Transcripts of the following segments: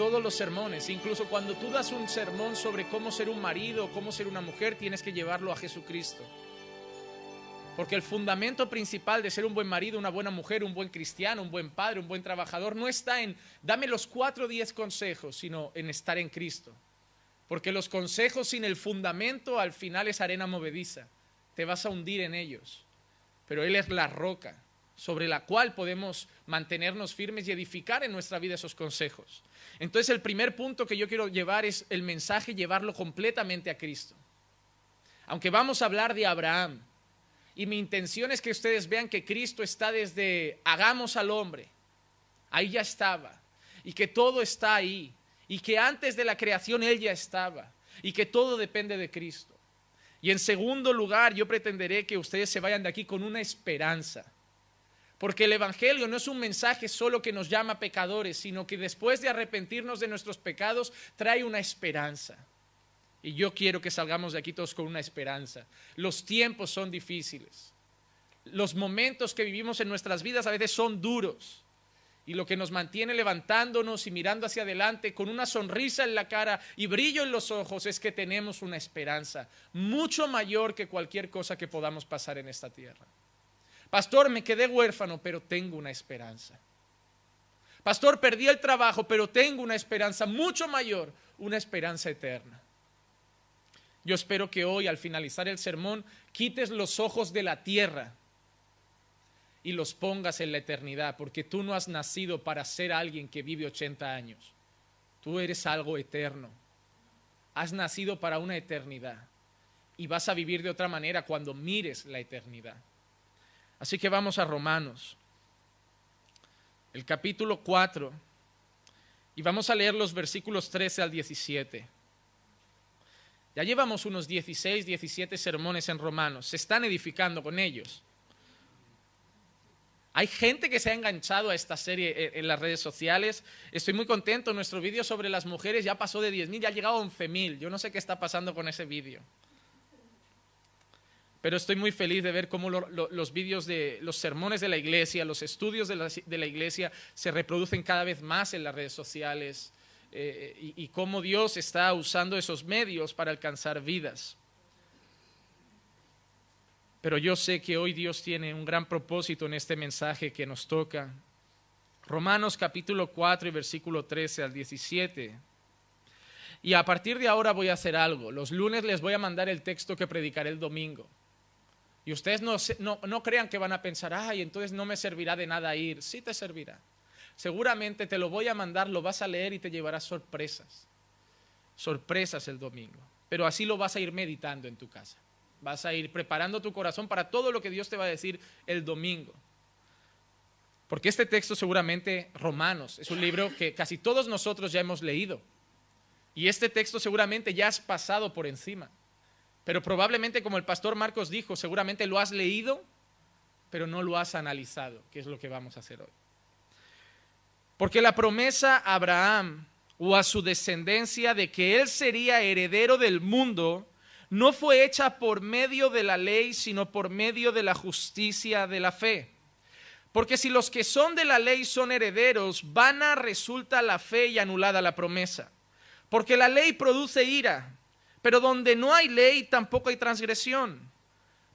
todos los sermones, incluso cuando tú das un sermón sobre cómo ser un marido, cómo ser una mujer, tienes que llevarlo a Jesucristo. Porque el fundamento principal de ser un buen marido, una buena mujer, un buen cristiano, un buen padre, un buen trabajador, no está en dame los cuatro o diez consejos, sino en estar en Cristo. Porque los consejos sin el fundamento al final es arena movediza. Te vas a hundir en ellos. Pero Él es la roca sobre la cual podemos mantenernos firmes y edificar en nuestra vida esos consejos. Entonces el primer punto que yo quiero llevar es el mensaje, llevarlo completamente a Cristo. Aunque vamos a hablar de Abraham, y mi intención es que ustedes vean que Cristo está desde hagamos al hombre, ahí ya estaba, y que todo está ahí, y que antes de la creación Él ya estaba, y que todo depende de Cristo. Y en segundo lugar, yo pretenderé que ustedes se vayan de aquí con una esperanza. Porque el Evangelio no es un mensaje solo que nos llama pecadores, sino que después de arrepentirnos de nuestros pecados trae una esperanza. Y yo quiero que salgamos de aquí todos con una esperanza. Los tiempos son difíciles. Los momentos que vivimos en nuestras vidas a veces son duros. Y lo que nos mantiene levantándonos y mirando hacia adelante con una sonrisa en la cara y brillo en los ojos es que tenemos una esperanza mucho mayor que cualquier cosa que podamos pasar en esta tierra. Pastor, me quedé huérfano, pero tengo una esperanza. Pastor, perdí el trabajo, pero tengo una esperanza mucho mayor, una esperanza eterna. Yo espero que hoy, al finalizar el sermón, quites los ojos de la tierra y los pongas en la eternidad, porque tú no has nacido para ser alguien que vive 80 años. Tú eres algo eterno. Has nacido para una eternidad y vas a vivir de otra manera cuando mires la eternidad. Así que vamos a Romanos, el capítulo 4, y vamos a leer los versículos 13 al 17. Ya llevamos unos 16, 17 sermones en Romanos. Se están edificando con ellos. Hay gente que se ha enganchado a esta serie en las redes sociales. Estoy muy contento. Nuestro vídeo sobre las mujeres ya pasó de 10.000, ya ha llegado a 11.000. Yo no sé qué está pasando con ese vídeo. Pero estoy muy feliz de ver cómo los vídeos de los sermones de la iglesia, los estudios de la, iglesia se reproducen cada vez más en las redes sociales. Eh, y, cómo Dios está usando esos medios para alcanzar vidas. Pero yo sé que hoy Dios tiene un gran propósito en este mensaje que nos toca. Romanos capítulo 4 y versículo 13 al 17. Y a partir de ahora voy a hacer algo. Los lunes les voy a mandar el texto que predicaré el domingo. Y ustedes no, crean que van a pensar, ay, entonces no me servirá de nada ir. Sí te servirá seguramente te lo voy a mandar, lo vas a leer y te llevarás sorpresas. Sorpresas el domingo. Pero así lo vas a ir meditando en tu casa. Vas a ir preparando tu corazón para todo lo que Dios te va a decir el domingo. Porque este texto seguramente, Romanos, es un libro que casi todos nosotros ya hemos leído. Y este texto seguramente ya has pasado por encima. Pero probablemente, como el pastor Marcos dijo, seguramente lo has leído, pero no lo has analizado, que es lo que vamos a hacer hoy. Porque la promesa a Abraham o a su descendencia de que él sería heredero del mundo no fue hecha por medio de la ley, sino por medio de la justicia de la fe. Porque si los que son de la ley son herederos, vana resulta la fe y anulada la promesa. Porque la ley produce ira, pero donde no hay ley tampoco hay transgresión.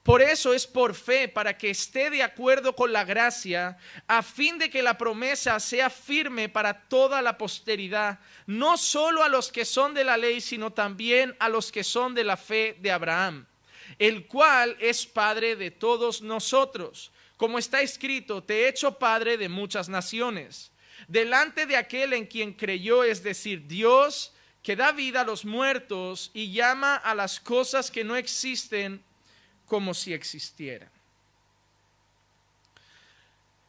Por eso es por fe, para que esté de acuerdo con la gracia, a fin de que la promesa sea firme para toda la posteridad, no solo a los que son de la ley, sino también a los que son de la fe de Abraham, el cual es Padre de todos nosotros. Como está escrito, te he hecho Padre de muchas naciones, delante de aquel en quien creyó, es decir, Dios, que da vida a los muertos y llama a las cosas que no existen como si existiera.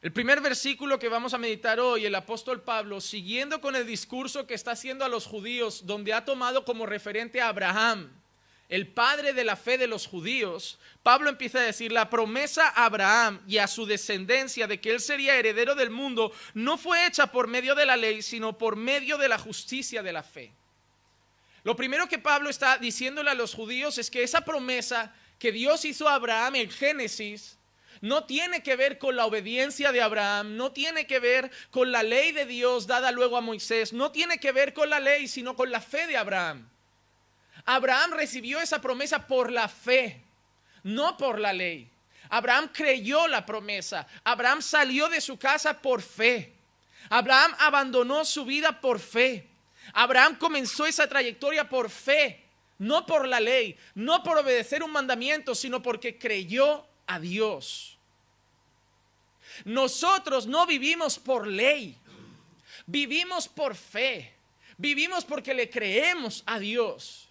El primer versículo que vamos a meditar hoy, el apóstol Pablo, siguiendo con el discurso que está haciendo a los judíos, donde ha tomado como referente a Abraham, el padre de la fe de los judíos, Pablo empieza a decir, la promesa a Abraham y a su descendencia de que él sería heredero del mundo no fue hecha por medio de la ley, sino por medio de la justicia de la fe. Lo primero que Pablo está diciéndole a los judíos es que esa promesa que Dios hizo a Abraham en Génesis no tiene que ver con la obediencia de Abraham, no tiene que ver con la ley de Dios dada luego a Moisés, no tiene que ver con la ley, sino con la fe de Abraham. Abraham recibió esa promesa por la fe, no por la ley. Abraham creyó la promesa. Abraham salió de su casa por fe. Abraham abandonó su vida por fe. Abraham comenzó esa trayectoria por fe, no por la ley, no por obedecer un mandamiento, sino porque creyó a Dios. Nosotros no vivimos por ley, vivimos por fe, vivimos porque le creemos a Dios.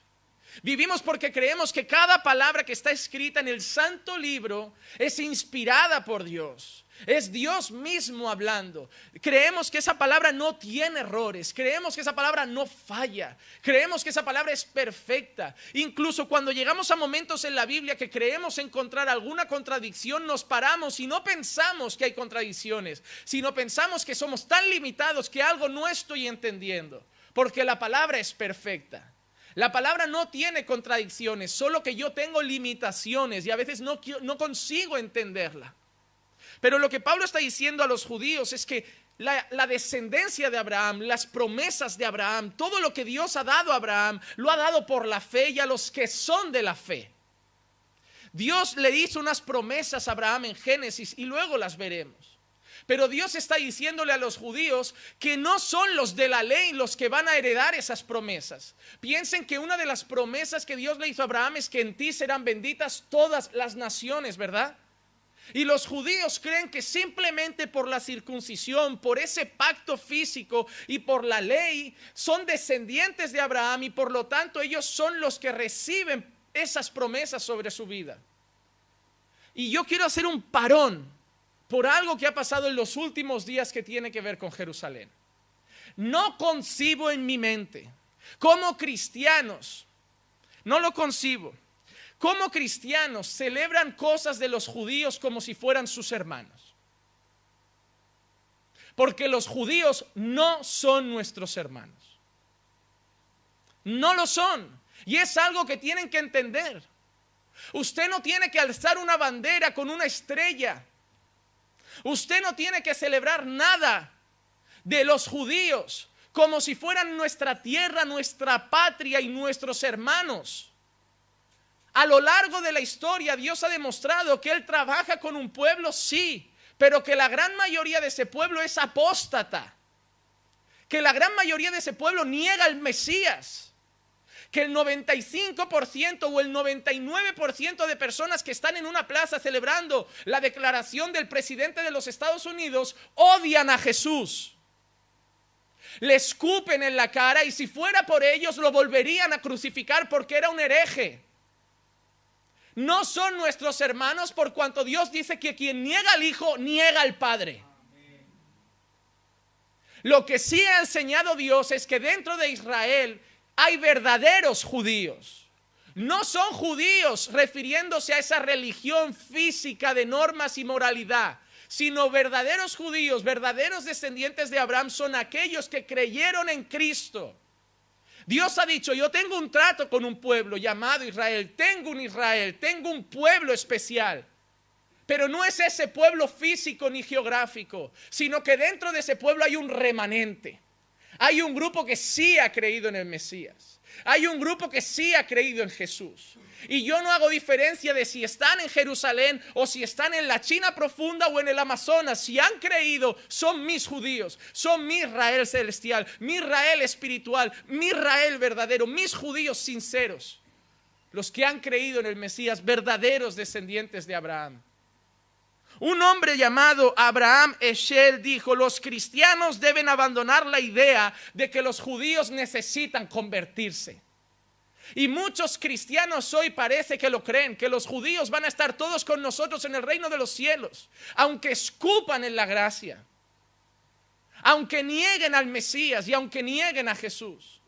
Vivimos porque creemos que cada palabra que está escrita en el santo libro es inspirada por Dios. Es Dios mismo hablando. Creemos que esa palabra no tiene errores. Creemos que esa palabra no falla. Creemos que esa palabra es perfecta. Incluso cuando llegamos a momentos en la Biblia que creemos encontrar alguna contradicción, nos paramos y no pensamos que hay contradicciones, sino pensamos que somos tan limitados que algo no estoy entendiendo. Porque la palabra es perfecta. La palabra no tiene contradicciones, solo que yo tengo limitaciones y a veces no, no consigo entenderla. Pero lo que Pablo está diciendo a los judíos es que la, descendencia de Abraham, las promesas de Abraham, todo lo que Dios ha dado a Abraham, lo ha dado por la fe y a los que son de la fe. Dios le hizo unas promesas a Abraham en Génesis y luego las veremos. Pero Dios está diciéndole a los judíos que no son los de la ley los que van a heredar esas promesas. Piensen que una de las promesas que Dios le hizo a Abraham es que en ti serán benditas todas las naciones, ¿verdad? Y los judíos creen que simplemente por la circuncisión, por ese pacto físico y por la ley, son descendientes de Abraham y por lo tanto ellos son los que reciben esas promesas sobre su vida. Y yo quiero hacer un parón por algo que ha pasado en los últimos días que tiene que ver con Jerusalén. No concibo en mi mente, como cristianos, no lo concibo ¿Cómo cristianos celebran cosas de los judíos como si fueran sus hermanos? Porque los judíos no son nuestros hermanos. No lo son. Y es algo que tienen que entender. Usted no tiene que alzar una bandera con una estrella. Usted no tiene que celebrar nada de los judíos como si fueran nuestra tierra, nuestra patria y nuestros hermanos. A lo largo de la historia Dios ha demostrado que Él trabaja con un pueblo, sí, pero que la gran mayoría de ese pueblo es apóstata. Que la gran mayoría de ese pueblo niega al Mesías. Que el 95% o el 99% de personas que están en una plaza celebrando la declaración del presidente de los Estados Unidos odian a Jesús. Le escupen en la cara y si fuera por ellos lo volverían a crucificar porque era un hereje no son nuestros hermanos por cuanto Dios dice que quien niega al Hijo, niega al Padre. Lo que sí ha enseñado Dios es que dentro de Israel hay verdaderos judíos. No son judíos refiriéndose a esa religión física de normas y moralidad, sino verdaderos judíos, verdaderos descendientes de Abraham son aquellos que creyeron en Cristo Dios ha dicho, yo tengo un trato con un pueblo llamado Israel, tengo un Israel, tengo un pueblo especial. Pero no es ese pueblo físico ni geográfico, sino que dentro de ese pueblo hay un remanente. Hay un grupo que sí ha creído en el Mesías. Hay un grupo que sí ha creído en Jesús. Y yo no hago diferencia de si están en Jerusalén o si están en la China profunda o en el Amazonas. Si han creído, son mis judíos, son mi Israel celestial, mi Israel espiritual, mi Israel verdadero, mis judíos sinceros. Los que han creído en el Mesías, verdaderos descendientes de Abraham. Un hombre llamado Abraham Eshel dijo, los cristianos deben abandonar la idea de que los judíos necesitan convertirse. Y muchos cristianos hoy parece que lo creen, que los judíos van a estar todos con nosotros en el reino de los cielos, aunque escupan en la gracia, aunque nieguen al Mesías y aunque nieguen a Jesús.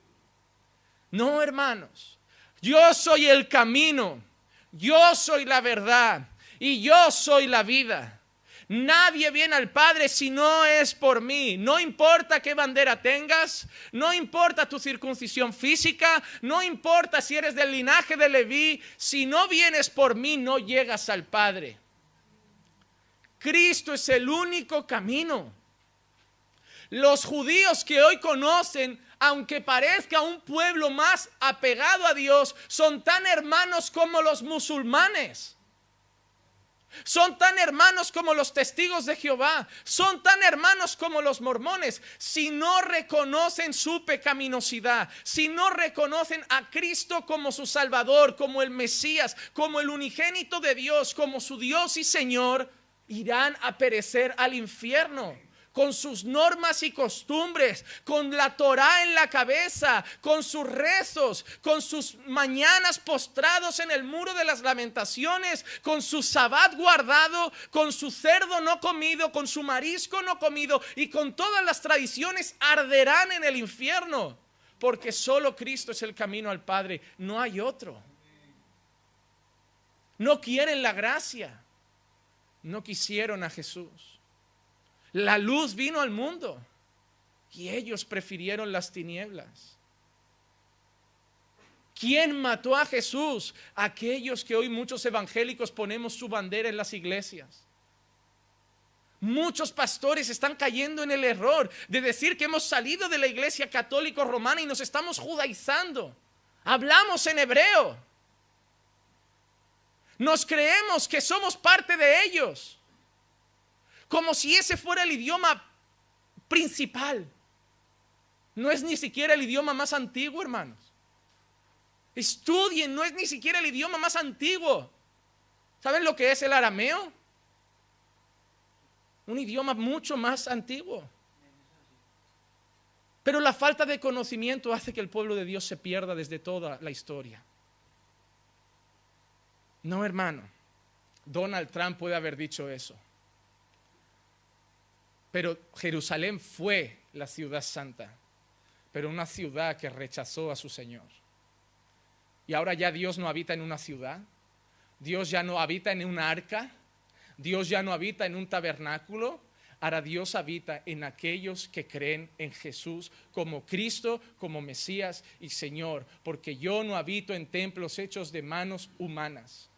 No, hermanos, yo soy el camino, yo soy la verdad y yo soy la vida. Nadie viene al Padre si no es por mí. No importa qué bandera tengas, no importa tu circuncisión física, no importa si eres del linaje de Leví, si no vienes por mí no llegas al Padre. Cristo es el único camino. Los judíos que hoy conocen, aunque parezca un pueblo más apegado a Dios, son tan hermanos como los musulmanes. Son tan hermanos como los testigos de Jehová. Son tan hermanos como los mormones. Si no reconocen su pecaminosidad, si no reconocen a Cristo como su Salvador, como el Mesías, como el unigénito de Dios, como su Dios y Señor, irán a perecer al infierno con sus normas y costumbres, con la Torah en la cabeza, con sus rezos, con sus mañanas postrados en el muro de las lamentaciones, con su sabbat guardado, con su cerdo no comido, con su marisco no comido y con todas las tradiciones arderán en el infierno, porque solo Cristo es el camino al Padre, no hay otro. No quieren la gracia, no quisieron a Jesús. La luz vino al mundo y ellos prefirieron las tinieblas. ¿Quién mató a Jesús? Aquellos que hoy muchos evangélicos ponemos su bandera en las iglesias. Muchos pastores están cayendo en el error de decir que hemos salido de la iglesia católico romana y nos estamos judaizando. Hablamos en hebreo. Nos creemos que somos parte de ellos como si ese fuera el idioma principal. No es ni siquiera el idioma más antiguo, hermanos. Estudien, no es ni siquiera el idioma más antiguo. ¿Saben lo que es el arameo? Un idioma mucho más antiguo. Pero la falta de conocimiento hace que el pueblo de Dios se pierda desde toda la historia. No, hermano. Donald Trump puede haber dicho eso. Pero Jerusalén fue la ciudad santa, pero una ciudad que rechazó a su Señor. Y ahora ya Dios no habita en una ciudad, Dios ya no habita en una arca, Dios ya no habita en un tabernáculo, ahora Dios habita en aquellos que creen en Jesús como Cristo, como Mesías y Señor, porque yo no habito en templos hechos de manos humanas.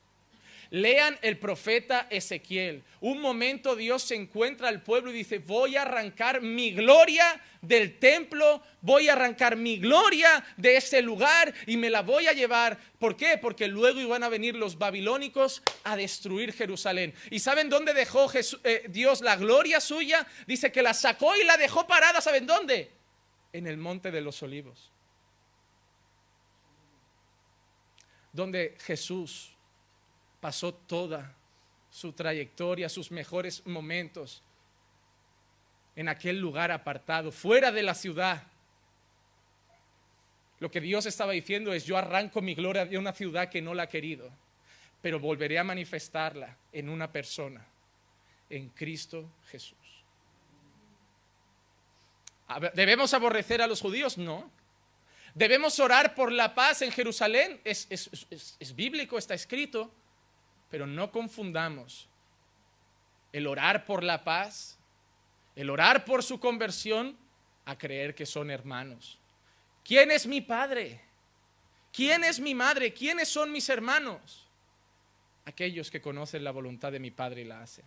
Lean el profeta Ezequiel. Un momento Dios se encuentra al pueblo y dice, voy a arrancar mi gloria del templo, voy a arrancar mi gloria de ese lugar y me la voy a llevar. ¿Por qué? Porque luego iban a venir los babilónicos a destruir Jerusalén. ¿Y saben dónde dejó eh, Dios la gloria suya? Dice que la sacó y la dejó parada. ¿Saben dónde? En el monte de los olivos. Donde Jesús pasó toda su trayectoria, sus mejores momentos en aquel lugar apartado, fuera de la ciudad. Lo que Dios estaba diciendo es, yo arranco mi gloria de una ciudad que no la ha querido, pero volveré a manifestarla en una persona, en Cristo Jesús. ¿Debemos aborrecer a los judíos? No. ¿Debemos orar por la paz en Jerusalén? Es, es bíblico, está escrito. Pero no confundamos el orar por la paz, el orar por su conversión, a creer que son hermanos. ¿Quién es mi padre? ¿Quién es mi madre? ¿Quiénes son mis hermanos? Aquellos que conocen la voluntad de mi padre y la hacen.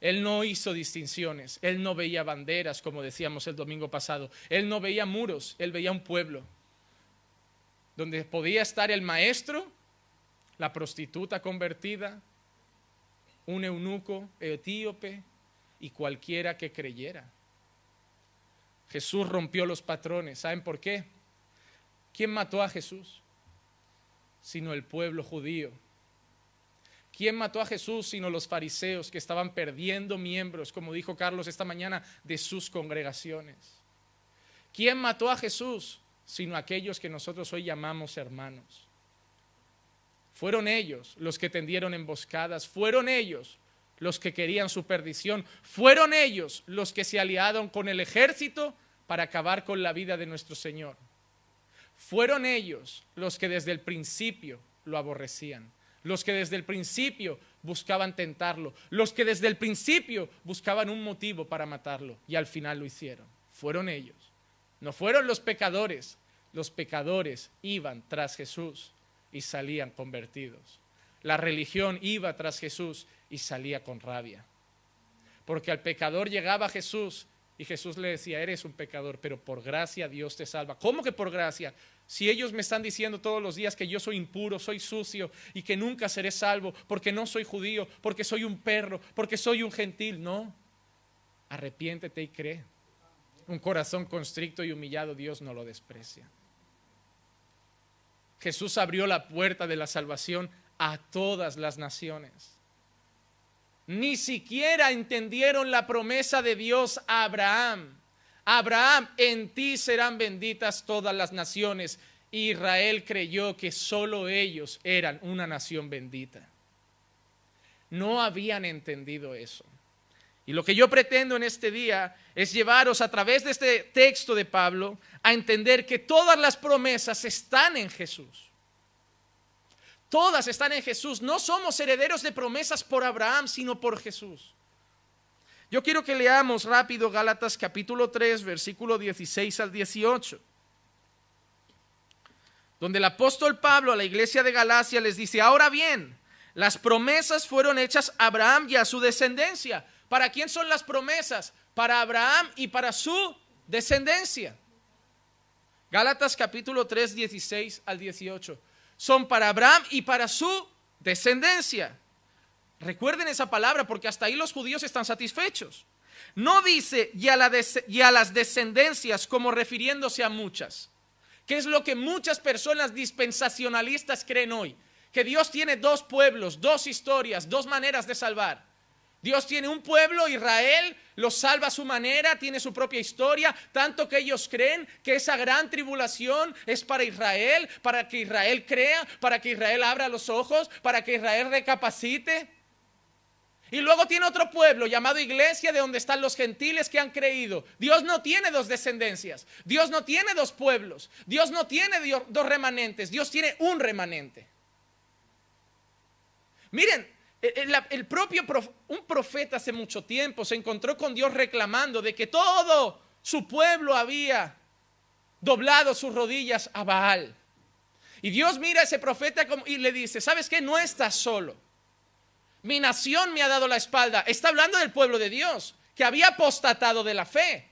Él no hizo distinciones, él no veía banderas, como decíamos el domingo pasado, él no veía muros, él veía un pueblo donde podía estar el maestro la prostituta convertida, un eunuco etíope y cualquiera que creyera. Jesús rompió los patrones. ¿Saben por qué? ¿Quién mató a Jesús? Sino el pueblo judío. ¿Quién mató a Jesús sino los fariseos que estaban perdiendo miembros, como dijo Carlos esta mañana, de sus congregaciones? ¿Quién mató a Jesús sino aquellos que nosotros hoy llamamos hermanos? Fueron ellos los que tendieron emboscadas, fueron ellos los que querían su perdición, fueron ellos los que se aliaron con el ejército para acabar con la vida de nuestro Señor. Fueron ellos los que desde el principio lo aborrecían, los que desde el principio buscaban tentarlo, los que desde el principio buscaban un motivo para matarlo y al final lo hicieron. Fueron ellos. No fueron los pecadores, los pecadores iban tras Jesús y salían convertidos. La religión iba tras Jesús y salía con rabia. Porque al pecador llegaba Jesús y Jesús le decía, eres un pecador, pero por gracia Dios te salva. ¿Cómo que por gracia? Si ellos me están diciendo todos los días que yo soy impuro, soy sucio y que nunca seré salvo porque no soy judío, porque soy un perro, porque soy un gentil, no. Arrepiéntete y cree. Un corazón constricto y humillado Dios no lo desprecia. Jesús abrió la puerta de la salvación a todas las naciones ni siquiera entendieron la promesa de Dios a Abraham. Abraham, en ti serán benditas todas las naciones. Israel creyó que solo ellos eran una nación bendita. No habían entendido eso. Y lo que yo pretendo en este día es llevaros a través de este texto de Pablo a entender que todas las promesas están en Jesús. Todas están en Jesús. No somos herederos de promesas por Abraham, sino por Jesús. Yo quiero que leamos rápido Gálatas capítulo 3, versículo 16 al 18. Donde el apóstol Pablo a la iglesia de Galacia les dice, ahora bien, las promesas fueron hechas a Abraham y a su descendencia. ¿Para quién son las promesas? Para Abraham y para su descendencia. Gálatas capítulo 3, 16 al 18 son para Abraham y para su descendencia. Recuerden esa palabra porque hasta ahí los judíos están satisfechos. No dice y a, las descendencias como refiriéndose a muchas, que es lo que muchas personas dispensacionalistas creen hoy, que Dios tiene dos pueblos, dos historias, dos maneras de salvar. Dios tiene un pueblo, Israel, lo salva a su manera, tiene su propia historia, tanto que ellos creen que esa gran tribulación es para Israel, para que Israel crea, para que Israel abra los ojos, para que Israel recapacite. Y luego tiene otro pueblo llamado iglesia de donde están los gentiles que han creído. Dios no tiene dos descendencias, Dios no tiene dos pueblos, Dios no tiene dos remanentes, Dios tiene un remanente. Miren, el, propio un profeta hace mucho tiempo se encontró con Dios reclamando de que todo su pueblo había doblado sus rodillas a Baal. Y Dios mira a ese profeta y le dice, ¿sabes qué? No estás solo. Mi nación me ha dado la espalda. Está hablando del pueblo de Dios, que había apostatado de la fe.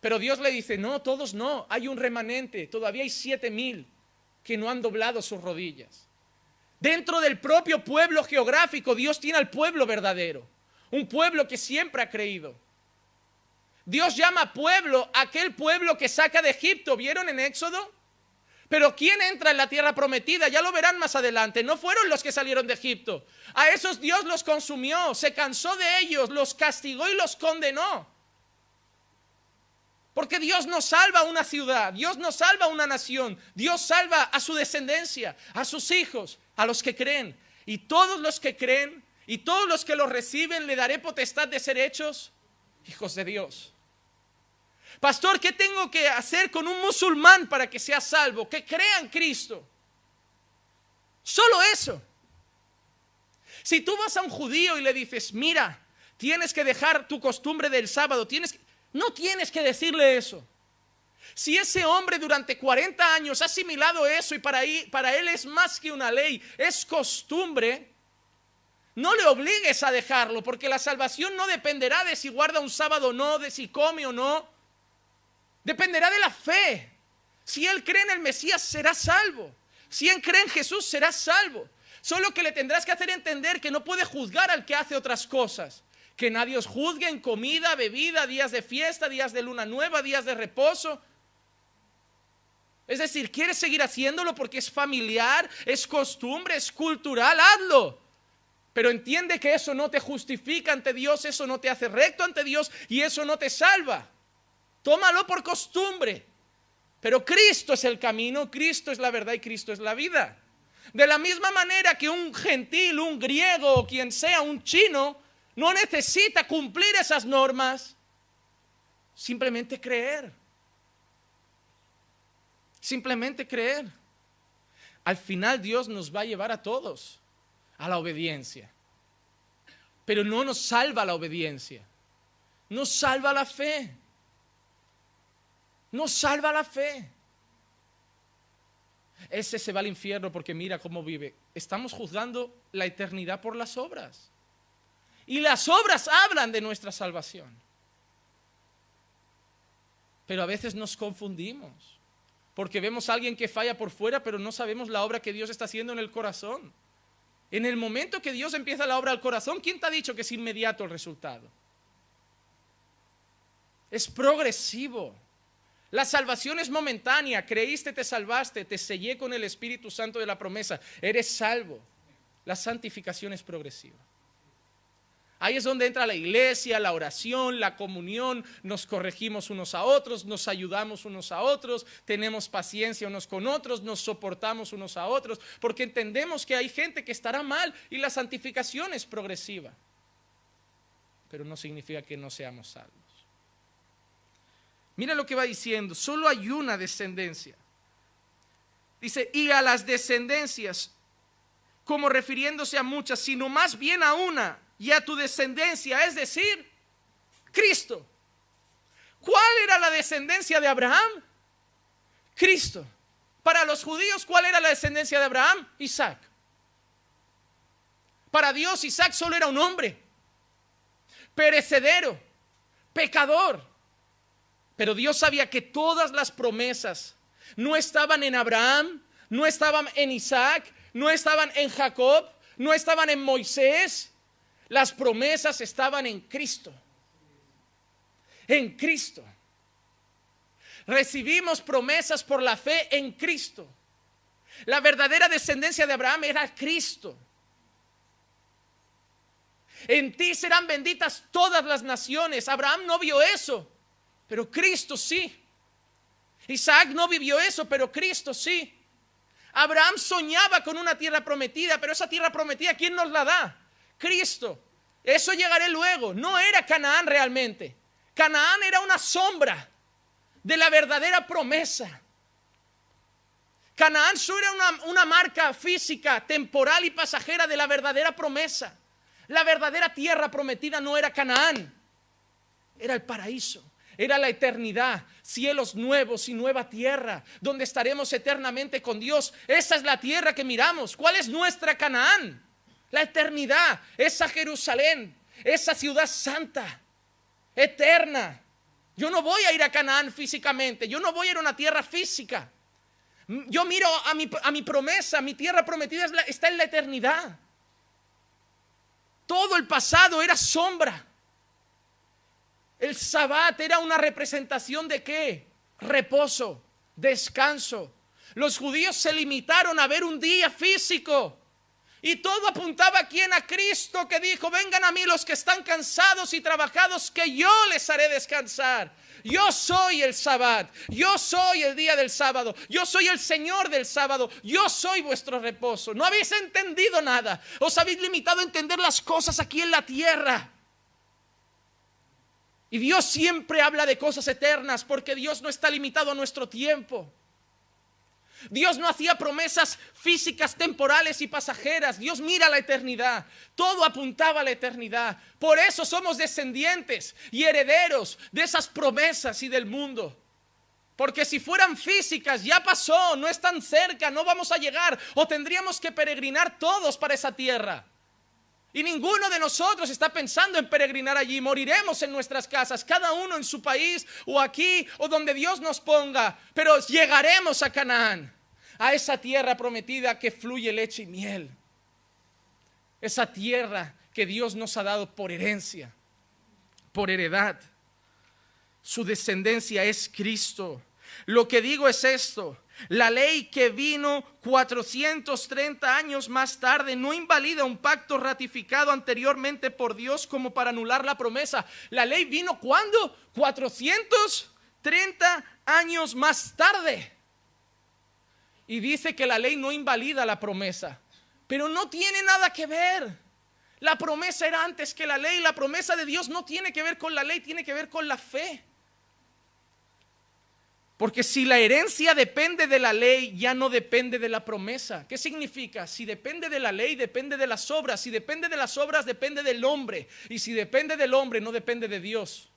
Pero Dios le dice, no, todos no, hay un remanente, todavía hay siete mil que no han doblado sus rodillas. Dentro del propio pueblo geográfico, Dios tiene al pueblo verdadero. Un pueblo que siempre ha creído. Dios llama pueblo aquel pueblo que saca de Egipto. ¿Vieron en Éxodo? Pero ¿quién entra en la tierra prometida? Ya lo verán más adelante. No fueron los que salieron de Egipto. A esos Dios los consumió, se cansó de ellos, los castigó y los condenó. Porque Dios no salva a una ciudad, Dios no salva a una nación, Dios salva a su descendencia, a sus hijos, a los que creen. Y todos los que creen y todos los que lo reciben le daré potestad de ser hechos hijos de Dios. Pastor, ¿qué tengo que hacer con un musulmán para que sea salvo? Que crea en Cristo. Solo eso. Si tú vas a un judío y le dices, mira, tienes que dejar tu costumbre del sábado, tienes no tienes que decirle eso. Si ese hombre durante 40 años ha asimilado eso y para, él es más que una ley, es costumbre, no le obligues a dejarlo, porque la salvación no dependerá de si guarda un sábado o no, de si come o no. Dependerá de la fe. Si él cree en el Mesías, será salvo. Si él cree en Jesús, será salvo. Solo que le tendrás que hacer entender que no puede juzgar al que hace otras cosas. Que nadie os juzgue en comida, bebida, días de fiesta, días de luna nueva, días de reposo. Es decir, quieres seguir haciéndolo porque es familiar, es costumbre, es cultural, hazlo. Pero entiende que eso no te justifica ante Dios, eso no te hace recto ante Dios y eso no te salva. Tómalo por costumbre. Pero Cristo es el camino, Cristo es la verdad y Cristo es la vida. De la misma manera que un gentil, un griego o quien sea, un chino, no necesita cumplir esas normas, simplemente creer. Simplemente creer. Al final Dios nos va a llevar a todos a la obediencia. Pero no nos salva la obediencia. Nos salva la fe. Nos salva la fe. Ese se va al infierno porque mira cómo vive. Estamos juzgando la eternidad por las obras. Y las obras hablan de nuestra salvación. Pero a veces nos confundimos, porque vemos a alguien que falla por fuera, pero no sabemos la obra que Dios está haciendo en el corazón. En el momento que Dios empieza la obra al corazón, ¿quién te ha dicho que es inmediato el resultado? Es progresivo. La salvación es momentánea. Creíste, te salvaste, te sellé con el Espíritu Santo de la promesa. Eres salvo. La santificación es progresiva. Ahí es donde entra la iglesia, la oración, la comunión, nos corregimos unos a otros, nos ayudamos unos a otros, tenemos paciencia unos con otros, nos soportamos unos a otros, porque entendemos que hay gente que estará mal y la santificación es progresiva. Pero no significa que no seamos salvos. Mira lo que va diciendo, solo hay una descendencia. Dice, y a las descendencias, como refiriéndose a muchas, sino más bien a una y a tu descendencia, es decir, Cristo. ¿Cuál era la descendencia de Abraham? Cristo. Para los judíos, ¿cuál era la descendencia de Abraham? Isaac. Para Dios, Isaac solo era un hombre, perecedero, pecador. Pero Dios sabía que todas las promesas no estaban en Abraham, no estaban en Isaac, no estaban en Jacob, no estaban en Moisés, las promesas estaban en Cristo. En Cristo. Recibimos promesas por la fe en Cristo. La verdadera descendencia de Abraham era Cristo. En ti serán benditas todas las naciones. Abraham no vio eso, pero Cristo sí. Isaac no vivió eso, pero Cristo sí. Abraham soñaba con una tierra prometida, pero esa tierra prometida, ¿quién nos la da? Cristo. Eso llegaré luego. No era Canaán realmente. Canaán era una sombra de la verdadera promesa. Canaán solo era una, una, marca física, temporal y pasajera de la verdadera promesa. La verdadera tierra prometida no era Canaán, era el paraíso, era la eternidad, cielos nuevos y nueva tierra, donde estaremos eternamente con Dios. Esa es la tierra que miramos. ¿Cuál es nuestra Canaán? La eternidad, esa Jerusalén, esa ciudad santa, eterna. Yo no voy a ir a Canaán físicamente, yo no voy a ir a una tierra física. Yo miro a mi, a mi promesa, mi tierra prometida está en la eternidad. Todo el pasado era sombra. El sabbat era una representación de qué? Reposo, descanso. Los judíos se limitaron a ver un día físico. Y todo apuntaba a quien a Cristo que dijo, vengan a mí los que están cansados y trabajados, que yo les haré descansar. Yo soy el sabbat, yo soy el día del sábado, yo soy el Señor del sábado, yo soy vuestro reposo. No habéis entendido nada, os habéis limitado a entender las cosas aquí en la tierra. Y Dios siempre habla de cosas eternas porque Dios no está limitado a nuestro tiempo. Dios no hacía promesas físicas, temporales y pasajeras. Dios mira la eternidad. Todo apuntaba a la eternidad. Por eso somos descendientes y herederos de esas promesas y del mundo. Porque si fueran físicas, ya pasó, no están cerca, no vamos a llegar o tendríamos que peregrinar todos para esa tierra. Y ninguno de nosotros está pensando en peregrinar allí. Moriremos en nuestras casas, cada uno en su país o aquí o donde Dios nos ponga. Pero llegaremos a Canaán, a esa tierra prometida que fluye leche y miel. Esa tierra que Dios nos ha dado por herencia, por heredad. Su descendencia es Cristo. Lo que digo es esto, la ley que vino 430 años más tarde no invalida un pacto ratificado anteriormente por Dios como para anular la promesa. La ley vino cuando? 430 años más tarde. Y dice que la ley no invalida la promesa, pero no tiene nada que ver. La promesa era antes que la ley. La promesa de Dios no tiene que ver con la ley, tiene que ver con la fe. Porque si la herencia depende de la ley, ya no depende de la promesa. ¿Qué significa? Si depende de la ley, depende de las obras. Si depende de las obras, depende del hombre. Y si depende del hombre, no depende de Dios.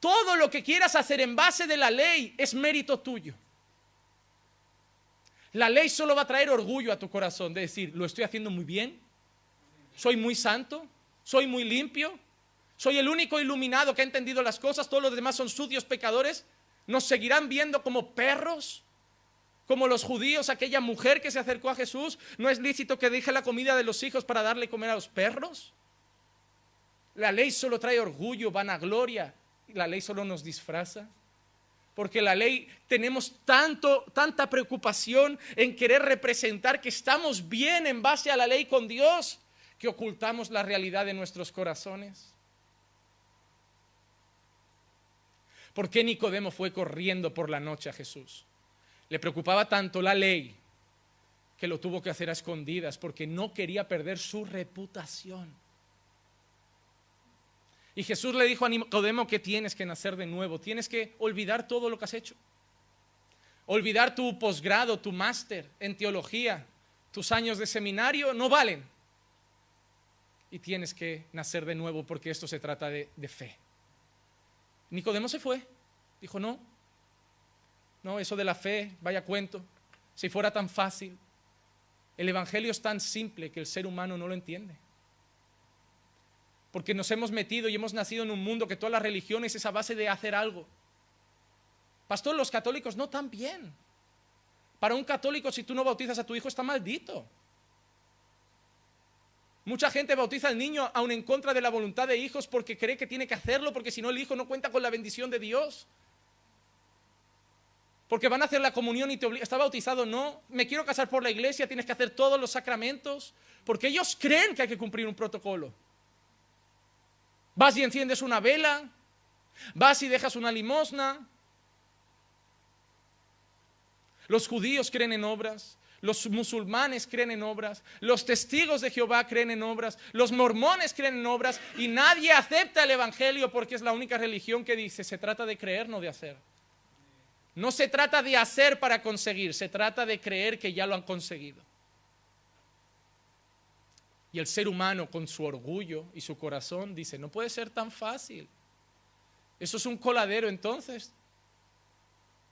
Todo lo que quieras hacer en base de la ley es mérito tuyo. La ley solo va a traer orgullo a tu corazón de decir, lo estoy haciendo muy bien, Soy muy santo, soy muy limpio, soy el único iluminado que ha entendido las cosas, todos los demás son sucios pecadores. ¿Nos seguirán viendo como perros? Como los judíos, aquella mujer que se acercó a Jesús, ¿no es lícito que deje la comida de los hijos para darle comer a los perros? La ley solo trae orgullo, vanagloria, la ley solo nos disfraza. Porque la ley tenemos tanto, tanta preocupación en querer representar que estamos bien en base a la ley con Dios, que ocultamos la realidad de nuestros corazones. ¿Por qué Nicodemo fue corriendo por la noche a Jesús? Le preocupaba tanto la ley que lo tuvo que hacer a escondidas porque no quería perder su reputación. Y Jesús le dijo a Nicodemo que tienes que nacer de nuevo, tienes que olvidar todo lo que has hecho. Olvidar tu posgrado, tu máster en teología, tus años de seminario no valen. Y tienes que nacer de nuevo porque esto se trata de, de fe. Nicodemo se fue, dijo, no, no, eso de la fe, vaya cuento, si fuera tan fácil. El Evangelio es tan simple que el ser humano no lo entiende porque nos hemos metido y hemos nacido en un mundo que todas las religiones es a base de hacer algo. Pastor, los católicos no tan bien. Para un católico, si tú no bautizas a tu hijo, está maldito. Mucha gente bautiza al niño aún en contra de la voluntad de hijos porque cree que tiene que hacerlo, porque si no el hijo no cuenta con la bendición de Dios. Porque van a hacer la comunión y te obligan, está bautizado, no, me quiero casar por la iglesia, tienes que hacer todos los sacramentos, porque ellos creen que hay que cumplir un protocolo. Vas y enciendes una vela, vas y dejas una limosna. Los judíos creen en obras, los musulmanes creen en obras, los testigos de Jehová creen en obras, los mormones creen en obras y nadie acepta el Evangelio porque es la única religión que dice, se trata de creer, no de hacer. No se trata de hacer para conseguir, se trata de creer que ya lo han conseguido. Y el ser humano con su orgullo y su corazón dice, no puede ser tan fácil. Eso es un coladero entonces.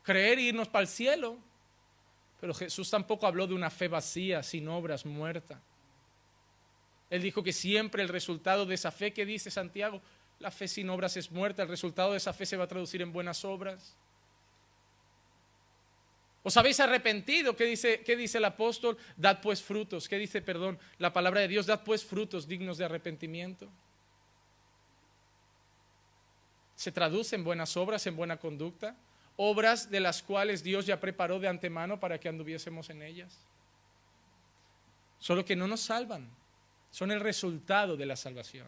Creer e irnos para el cielo. Pero Jesús tampoco habló de una fe vacía, sin obras, muerta. Él dijo que siempre el resultado de esa fe que dice Santiago, la fe sin obras es muerta, el resultado de esa fe se va a traducir en buenas obras. ¿Os habéis arrepentido? ¿Qué dice, ¿Qué dice el apóstol? Dad pues frutos. ¿Qué dice, perdón, la palabra de Dios? Dad pues frutos dignos de arrepentimiento. Se traduce en buenas obras, en buena conducta, obras de las cuales Dios ya preparó de antemano para que anduviésemos en ellas. Solo que no nos salvan, son el resultado de la salvación.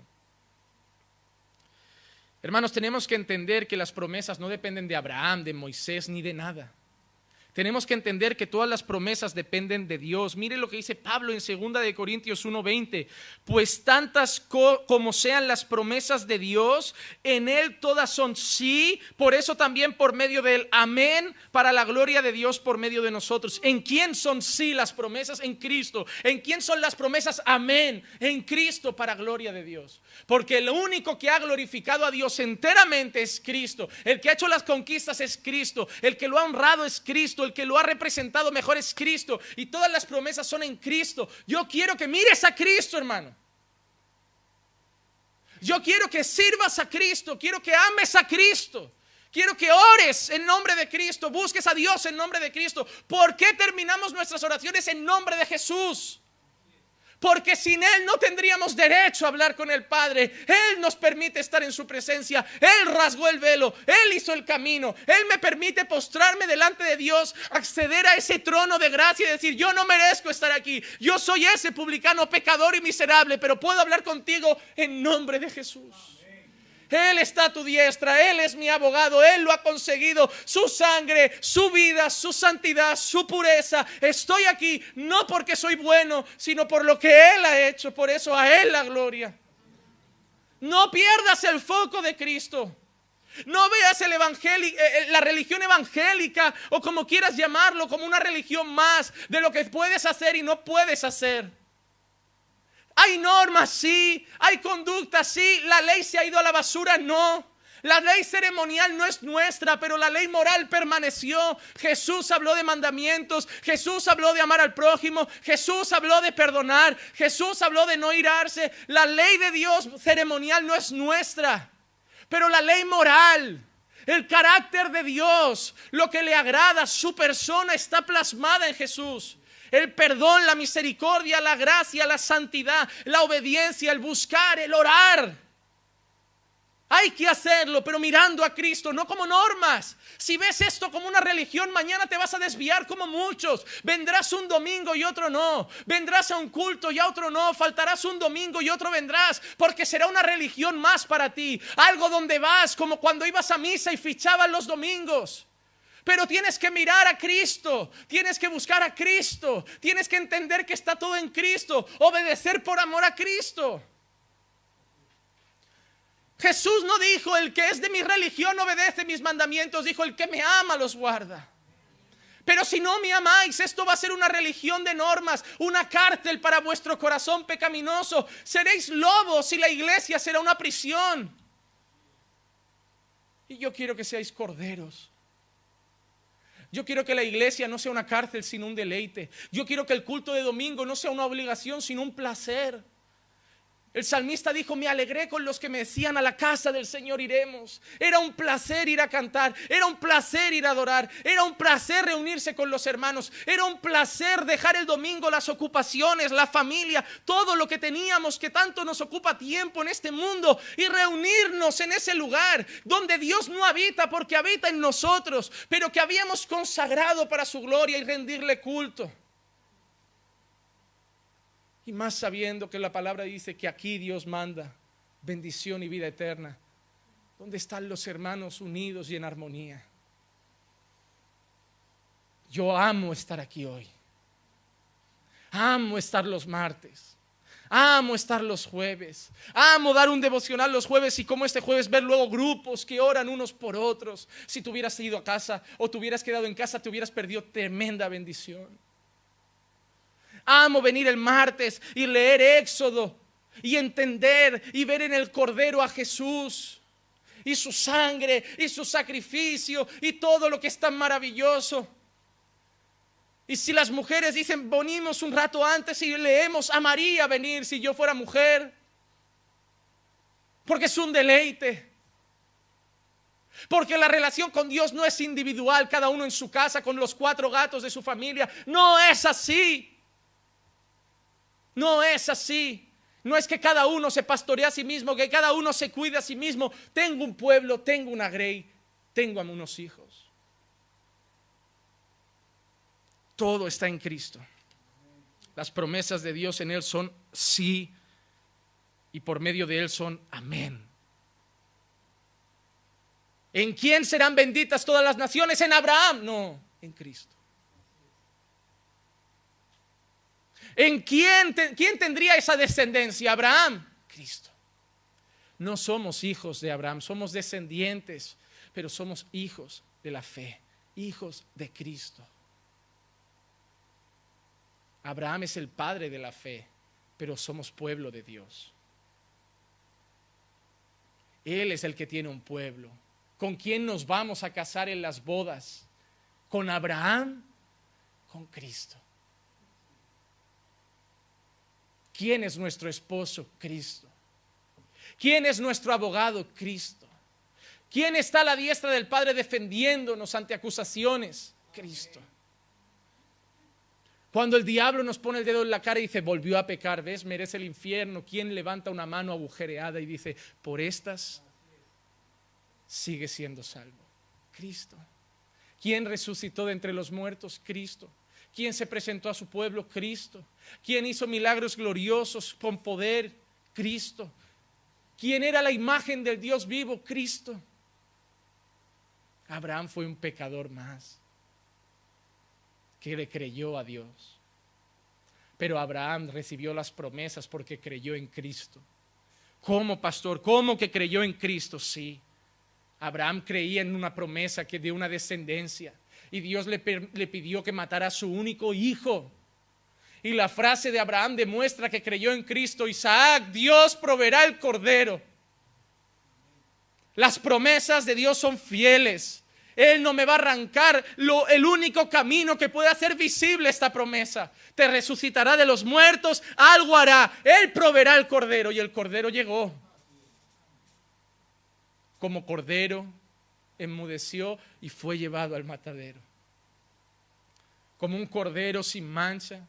Hermanos, tenemos que entender que las promesas no dependen de Abraham, de Moisés, ni de nada. Tenemos que entender que todas las promesas dependen de Dios. Mire lo que dice Pablo en 2 de Corintios 1:20, pues tantas como sean las promesas de Dios, en él todas son sí, por eso también por medio del amén para la gloria de Dios por medio de nosotros. ¿En quién son sí las promesas? En Cristo. ¿En quién son las promesas? Amén, en Cristo para gloria de Dios. Porque el único que ha glorificado a Dios enteramente es Cristo. El que ha hecho las conquistas es Cristo. El que lo ha honrado es Cristo el que lo ha representado mejor es Cristo y todas las promesas son en Cristo. Yo quiero que mires a Cristo, hermano. Yo quiero que sirvas a Cristo, quiero que ames a Cristo. Quiero que ores en nombre de Cristo, busques a Dios en nombre de Cristo. ¿Por qué terminamos nuestras oraciones en nombre de Jesús? Porque sin Él no tendríamos derecho a hablar con el Padre. Él nos permite estar en su presencia. Él rasgó el velo, Él hizo el camino. Él me permite postrarme delante de Dios, acceder a ese trono de gracia y decir, yo no merezco estar aquí. Yo soy ese publicano pecador y miserable, pero puedo hablar contigo en nombre de Jesús. Él está a tu diestra, Él es mi abogado, Él lo ha conseguido, su sangre, su vida, su santidad, su pureza. Estoy aquí no porque soy bueno, sino por lo que Él ha hecho, por eso a Él la gloria. No pierdas el foco de Cristo. No veas el eh, eh, la religión evangélica o como quieras llamarlo, como una religión más de lo que puedes hacer y no puedes hacer. Hay normas, sí. Hay conductas, sí. La ley se ha ido a la basura, no. La ley ceremonial no es nuestra, pero la ley moral permaneció. Jesús habló de mandamientos, Jesús habló de amar al prójimo, Jesús habló de perdonar, Jesús habló de no irarse. La ley de Dios ceremonial no es nuestra, pero la ley moral, el carácter de Dios, lo que le agrada, su persona está plasmada en Jesús el perdón, la misericordia, la gracia, la santidad, la obediencia, el buscar, el orar. Hay que hacerlo, pero mirando a Cristo, no como normas. Si ves esto como una religión, mañana te vas a desviar como muchos. Vendrás un domingo y otro no. Vendrás a un culto y a otro no. Faltarás un domingo y otro vendrás, porque será una religión más para ti. Algo donde vas, como cuando ibas a misa y fichabas los domingos. Pero tienes que mirar a Cristo, tienes que buscar a Cristo, tienes que entender que está todo en Cristo, obedecer por amor a Cristo. Jesús no dijo, el que es de mi religión obedece mis mandamientos, dijo, el que me ama los guarda. Pero si no me amáis, esto va a ser una religión de normas, una cárcel para vuestro corazón pecaminoso. Seréis lobos y la iglesia será una prisión. Y yo quiero que seáis corderos. Yo quiero que la iglesia no sea una cárcel, sino un deleite. Yo quiero que el culto de domingo no sea una obligación, sino un placer. El salmista dijo, me alegré con los que me decían, a la casa del Señor iremos. Era un placer ir a cantar, era un placer ir a adorar, era un placer reunirse con los hermanos, era un placer dejar el domingo las ocupaciones, la familia, todo lo que teníamos que tanto nos ocupa tiempo en este mundo y reunirnos en ese lugar donde Dios no habita porque habita en nosotros, pero que habíamos consagrado para su gloria y rendirle culto. Y más sabiendo que la palabra dice que aquí Dios manda bendición y vida eterna. ¿Dónde están los hermanos unidos y en armonía? Yo amo estar aquí hoy. Amo estar los martes. Amo estar los jueves. Amo dar un devocional los jueves y como este jueves ver luego grupos que oran unos por otros. Si tú hubieras ido a casa o te hubieras quedado en casa, te hubieras perdido tremenda bendición. Amo venir el martes y leer Éxodo y entender y ver en el Cordero a Jesús y su sangre y su sacrificio y todo lo que es tan maravilloso. Y si las mujeres dicen, venimos un rato antes y leemos, amaría venir si yo fuera mujer. Porque es un deleite. Porque la relación con Dios no es individual, cada uno en su casa con los cuatro gatos de su familia. No es así. No es así. No es que cada uno se pastorea a sí mismo, que cada uno se cuide a sí mismo. Tengo un pueblo, tengo una grey, tengo a unos hijos. Todo está en Cristo. Las promesas de Dios en Él son sí y por medio de Él son amén. ¿En quién serán benditas todas las naciones? En Abraham. No, en Cristo. ¿En quién, quién tendría esa descendencia? Abraham, Cristo. No somos hijos de Abraham, somos descendientes, pero somos hijos de la fe, hijos de Cristo. Abraham es el padre de la fe, pero somos pueblo de Dios. Él es el que tiene un pueblo. ¿Con quién nos vamos a casar en las bodas? ¿Con Abraham? Con Cristo. ¿Quién es nuestro esposo? Cristo. ¿Quién es nuestro abogado? Cristo. ¿Quién está a la diestra del Padre defendiéndonos ante acusaciones? Cristo. Cuando el diablo nos pone el dedo en la cara y dice, volvió a pecar, ¿ves? Merece el infierno. ¿Quién levanta una mano agujereada y dice, por estas sigue siendo salvo? Cristo. ¿Quién resucitó de entre los muertos? Cristo. ¿Quién se presentó a su pueblo? Cristo. ¿Quién hizo milagros gloriosos con poder? Cristo. ¿Quién era la imagen del Dios vivo? Cristo. Abraham fue un pecador más que le creyó a Dios. Pero Abraham recibió las promesas porque creyó en Cristo. ¿Cómo, pastor? ¿Cómo que creyó en Cristo? Sí. Abraham creía en una promesa que de una descendencia y Dios le, pidió que matara a su único hijo. Y la frase de Abraham demuestra que creyó en Cristo. Isaac, Dios proveerá el cordero. Las promesas de Dios son fieles. Él no me va a arrancar lo, el único camino que puede hacer visible esta promesa. Te resucitará de los muertos, algo hará. Él proveerá el cordero y el cordero llegó. Como cordero enmudeció y fue llevado al matadero. Como un cordero sin mancha,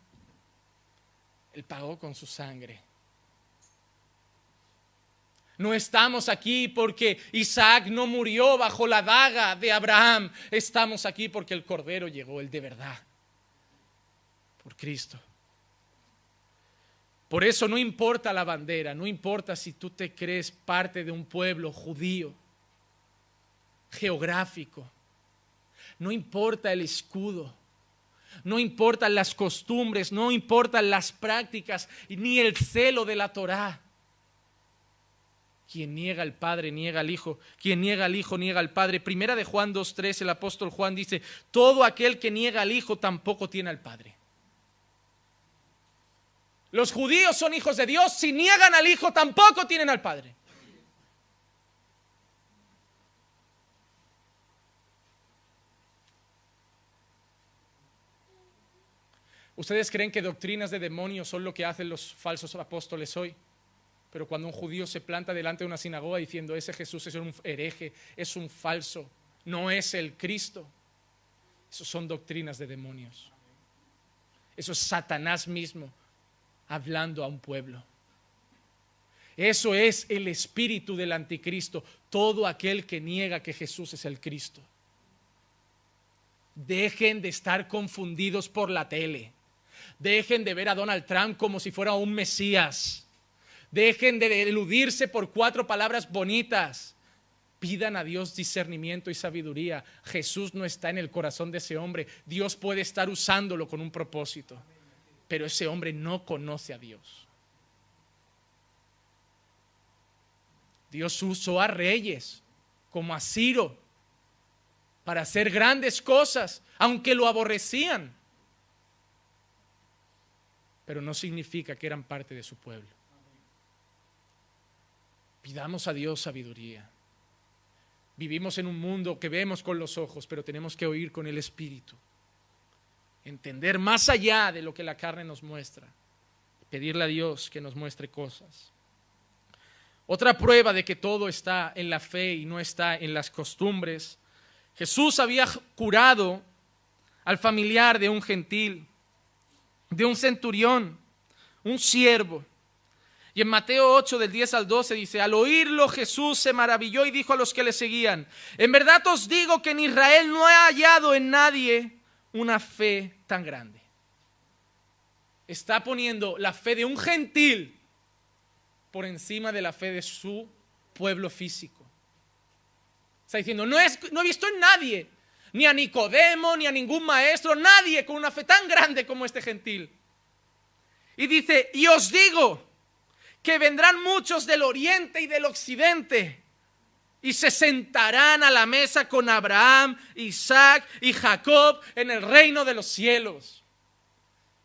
Él pagó con su sangre. No estamos aquí porque Isaac no murió bajo la daga de Abraham. Estamos aquí porque el Cordero llegó, el de verdad, por Cristo. Por eso no importa la bandera, no importa si tú te crees parte de un pueblo judío, geográfico, no importa el escudo, no importan las costumbres, no importan las prácticas, ni el celo de la Torá. Quien niega al Padre, niega al Hijo. Quien niega al Hijo, niega al Padre. Primera de Juan 2.3, el apóstol Juan dice, todo aquel que niega al Hijo tampoco tiene al Padre. Los judíos son hijos de Dios, si niegan al Hijo tampoco tienen al Padre. ¿Ustedes creen que doctrinas de demonios son lo que hacen los falsos apóstoles hoy? Pero cuando un judío se planta delante de una sinagoga diciendo, ese Jesús es un hereje, es un falso, no es el Cristo, eso son doctrinas de demonios. Eso es Satanás mismo hablando a un pueblo. Eso es el espíritu del anticristo, todo aquel que niega que Jesús es el Cristo. Dejen de estar confundidos por la tele. Dejen de ver a Donald Trump como si fuera un Mesías. Dejen de eludirse por cuatro palabras bonitas. Pidan a Dios discernimiento y sabiduría. Jesús no está en el corazón de ese hombre. Dios puede estar usándolo con un propósito. Pero ese hombre no conoce a Dios. Dios usó a reyes como a Ciro para hacer grandes cosas, aunque lo aborrecían pero no significa que eran parte de su pueblo. Pidamos a Dios sabiduría. Vivimos en un mundo que vemos con los ojos, pero tenemos que oír con el Espíritu. Entender más allá de lo que la carne nos muestra. Pedirle a Dios que nos muestre cosas. Otra prueba de que todo está en la fe y no está en las costumbres. Jesús había curado al familiar de un gentil de un centurión, un siervo. Y en Mateo 8 del 10 al 12 dice, al oírlo Jesús se maravilló y dijo a los que le seguían, en verdad os digo que en Israel no he hallado en nadie una fe tan grande. Está poniendo la fe de un gentil por encima de la fe de su pueblo físico. Está diciendo, no, es, no he visto en nadie ni a Nicodemo, ni a ningún maestro, nadie con una fe tan grande como este gentil. Y dice, y os digo que vendrán muchos del oriente y del occidente y se sentarán a la mesa con Abraham, Isaac y Jacob en el reino de los cielos.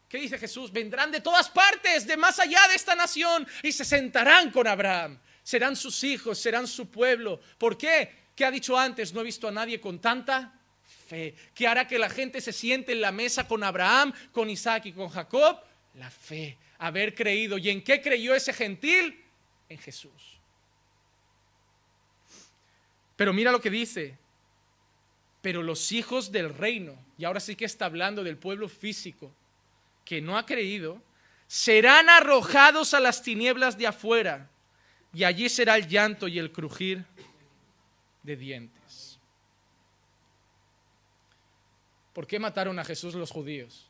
¿Qué dice Jesús? Vendrán de todas partes, de más allá de esta nación, y se sentarán con Abraham. Serán sus hijos, serán su pueblo. ¿Por qué? ¿Qué ha dicho antes? No he visto a nadie con tanta fe. ¿Qué hará que la gente se siente en la mesa con Abraham, con Isaac y con Jacob? La fe, haber creído. ¿Y en qué creyó ese gentil? En Jesús. Pero mira lo que dice. Pero los hijos del reino, y ahora sí que está hablando del pueblo físico, que no ha creído, serán arrojados a las tinieblas de afuera, y allí será el llanto y el crujir de dientes. ¿Por qué mataron a Jesús los judíos?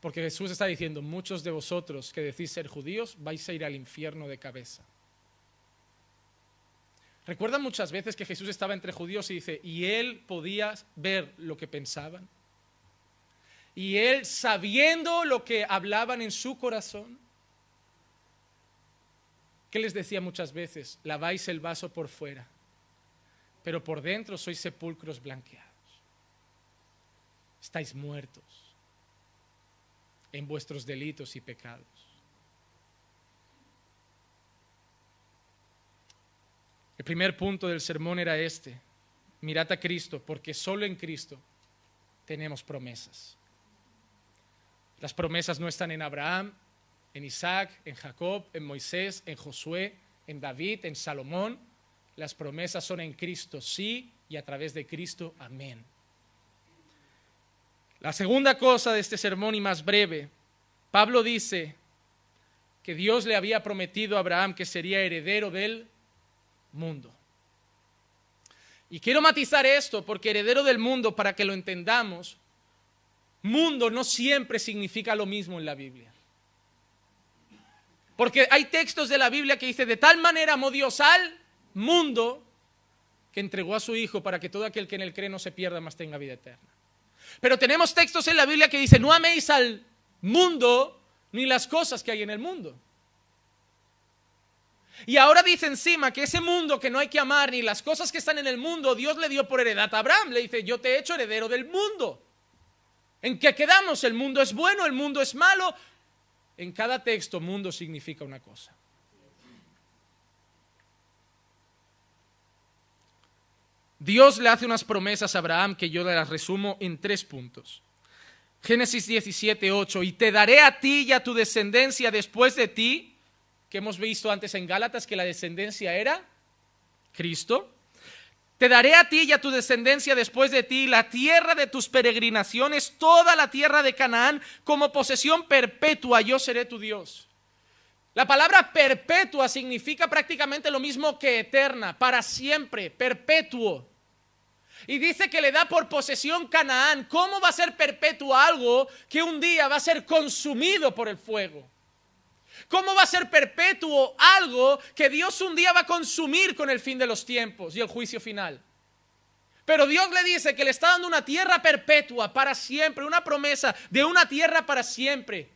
Porque Jesús está diciendo, muchos de vosotros que decís ser judíos vais a ir al infierno de cabeza. ¿Recuerdan muchas veces que Jesús estaba entre judíos y dice, y él podía ver lo que pensaban? Y él sabiendo lo que hablaban en su corazón, ¿qué les decía muchas veces? Laváis el vaso por fuera, pero por dentro sois sepulcros blanqueados estáis muertos en vuestros delitos y pecados. El primer punto del sermón era este. Mirad a Cristo, porque solo en Cristo tenemos promesas. Las promesas no están en Abraham, en Isaac, en Jacob, en Moisés, en Josué, en David, en Salomón. Las promesas son en Cristo, sí, y a través de Cristo, amén. La segunda cosa de este sermón y más breve, Pablo dice que Dios le había prometido a Abraham que sería heredero del mundo. Y quiero matizar esto porque heredero del mundo, para que lo entendamos, mundo no siempre significa lo mismo en la Biblia. Porque hay textos de la Biblia que dice, de tal manera amó Dios al mundo que entregó a su Hijo para que todo aquel que en él cree no se pierda, más tenga vida eterna. Pero tenemos textos en la Biblia que dicen, no améis al mundo ni las cosas que hay en el mundo. Y ahora dice encima que ese mundo que no hay que amar ni las cosas que están en el mundo, Dios le dio por heredad a Abraham. Le dice, yo te he hecho heredero del mundo. ¿En qué quedamos? ¿El mundo es bueno? ¿El mundo es malo? En cada texto, mundo significa una cosa. Dios le hace unas promesas a Abraham que yo las resumo en tres puntos. Génesis 17, 8, y te daré a ti y a tu descendencia después de ti, que hemos visto antes en Gálatas que la descendencia era Cristo. Te daré a ti y a tu descendencia después de ti la tierra de tus peregrinaciones, toda la tierra de Canaán, como posesión perpetua, yo seré tu Dios. La palabra perpetua significa prácticamente lo mismo que eterna, para siempre, perpetuo. Y dice que le da por posesión Canaán. ¿Cómo va a ser perpetuo algo que un día va a ser consumido por el fuego? ¿Cómo va a ser perpetuo algo que Dios un día va a consumir con el fin de los tiempos y el juicio final? Pero Dios le dice que le está dando una tierra perpetua para siempre, una promesa de una tierra para siempre.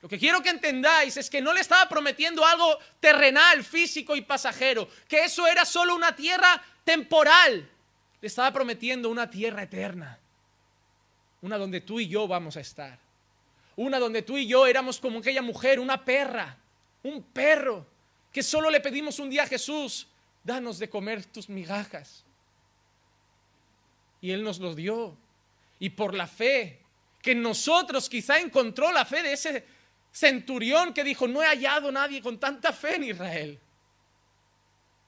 Lo que quiero que entendáis es que no le estaba prometiendo algo terrenal, físico y pasajero, que eso era solo una tierra temporal. Le estaba prometiendo una tierra eterna, una donde tú y yo vamos a estar. Una donde tú y yo éramos como aquella mujer, una perra, un perro, que solo le pedimos un día a Jesús, danos de comer tus migajas. Y Él nos lo dio. Y por la fe, que nosotros quizá encontró la fe de ese centurión que dijo, no he hallado nadie con tanta fe en Israel.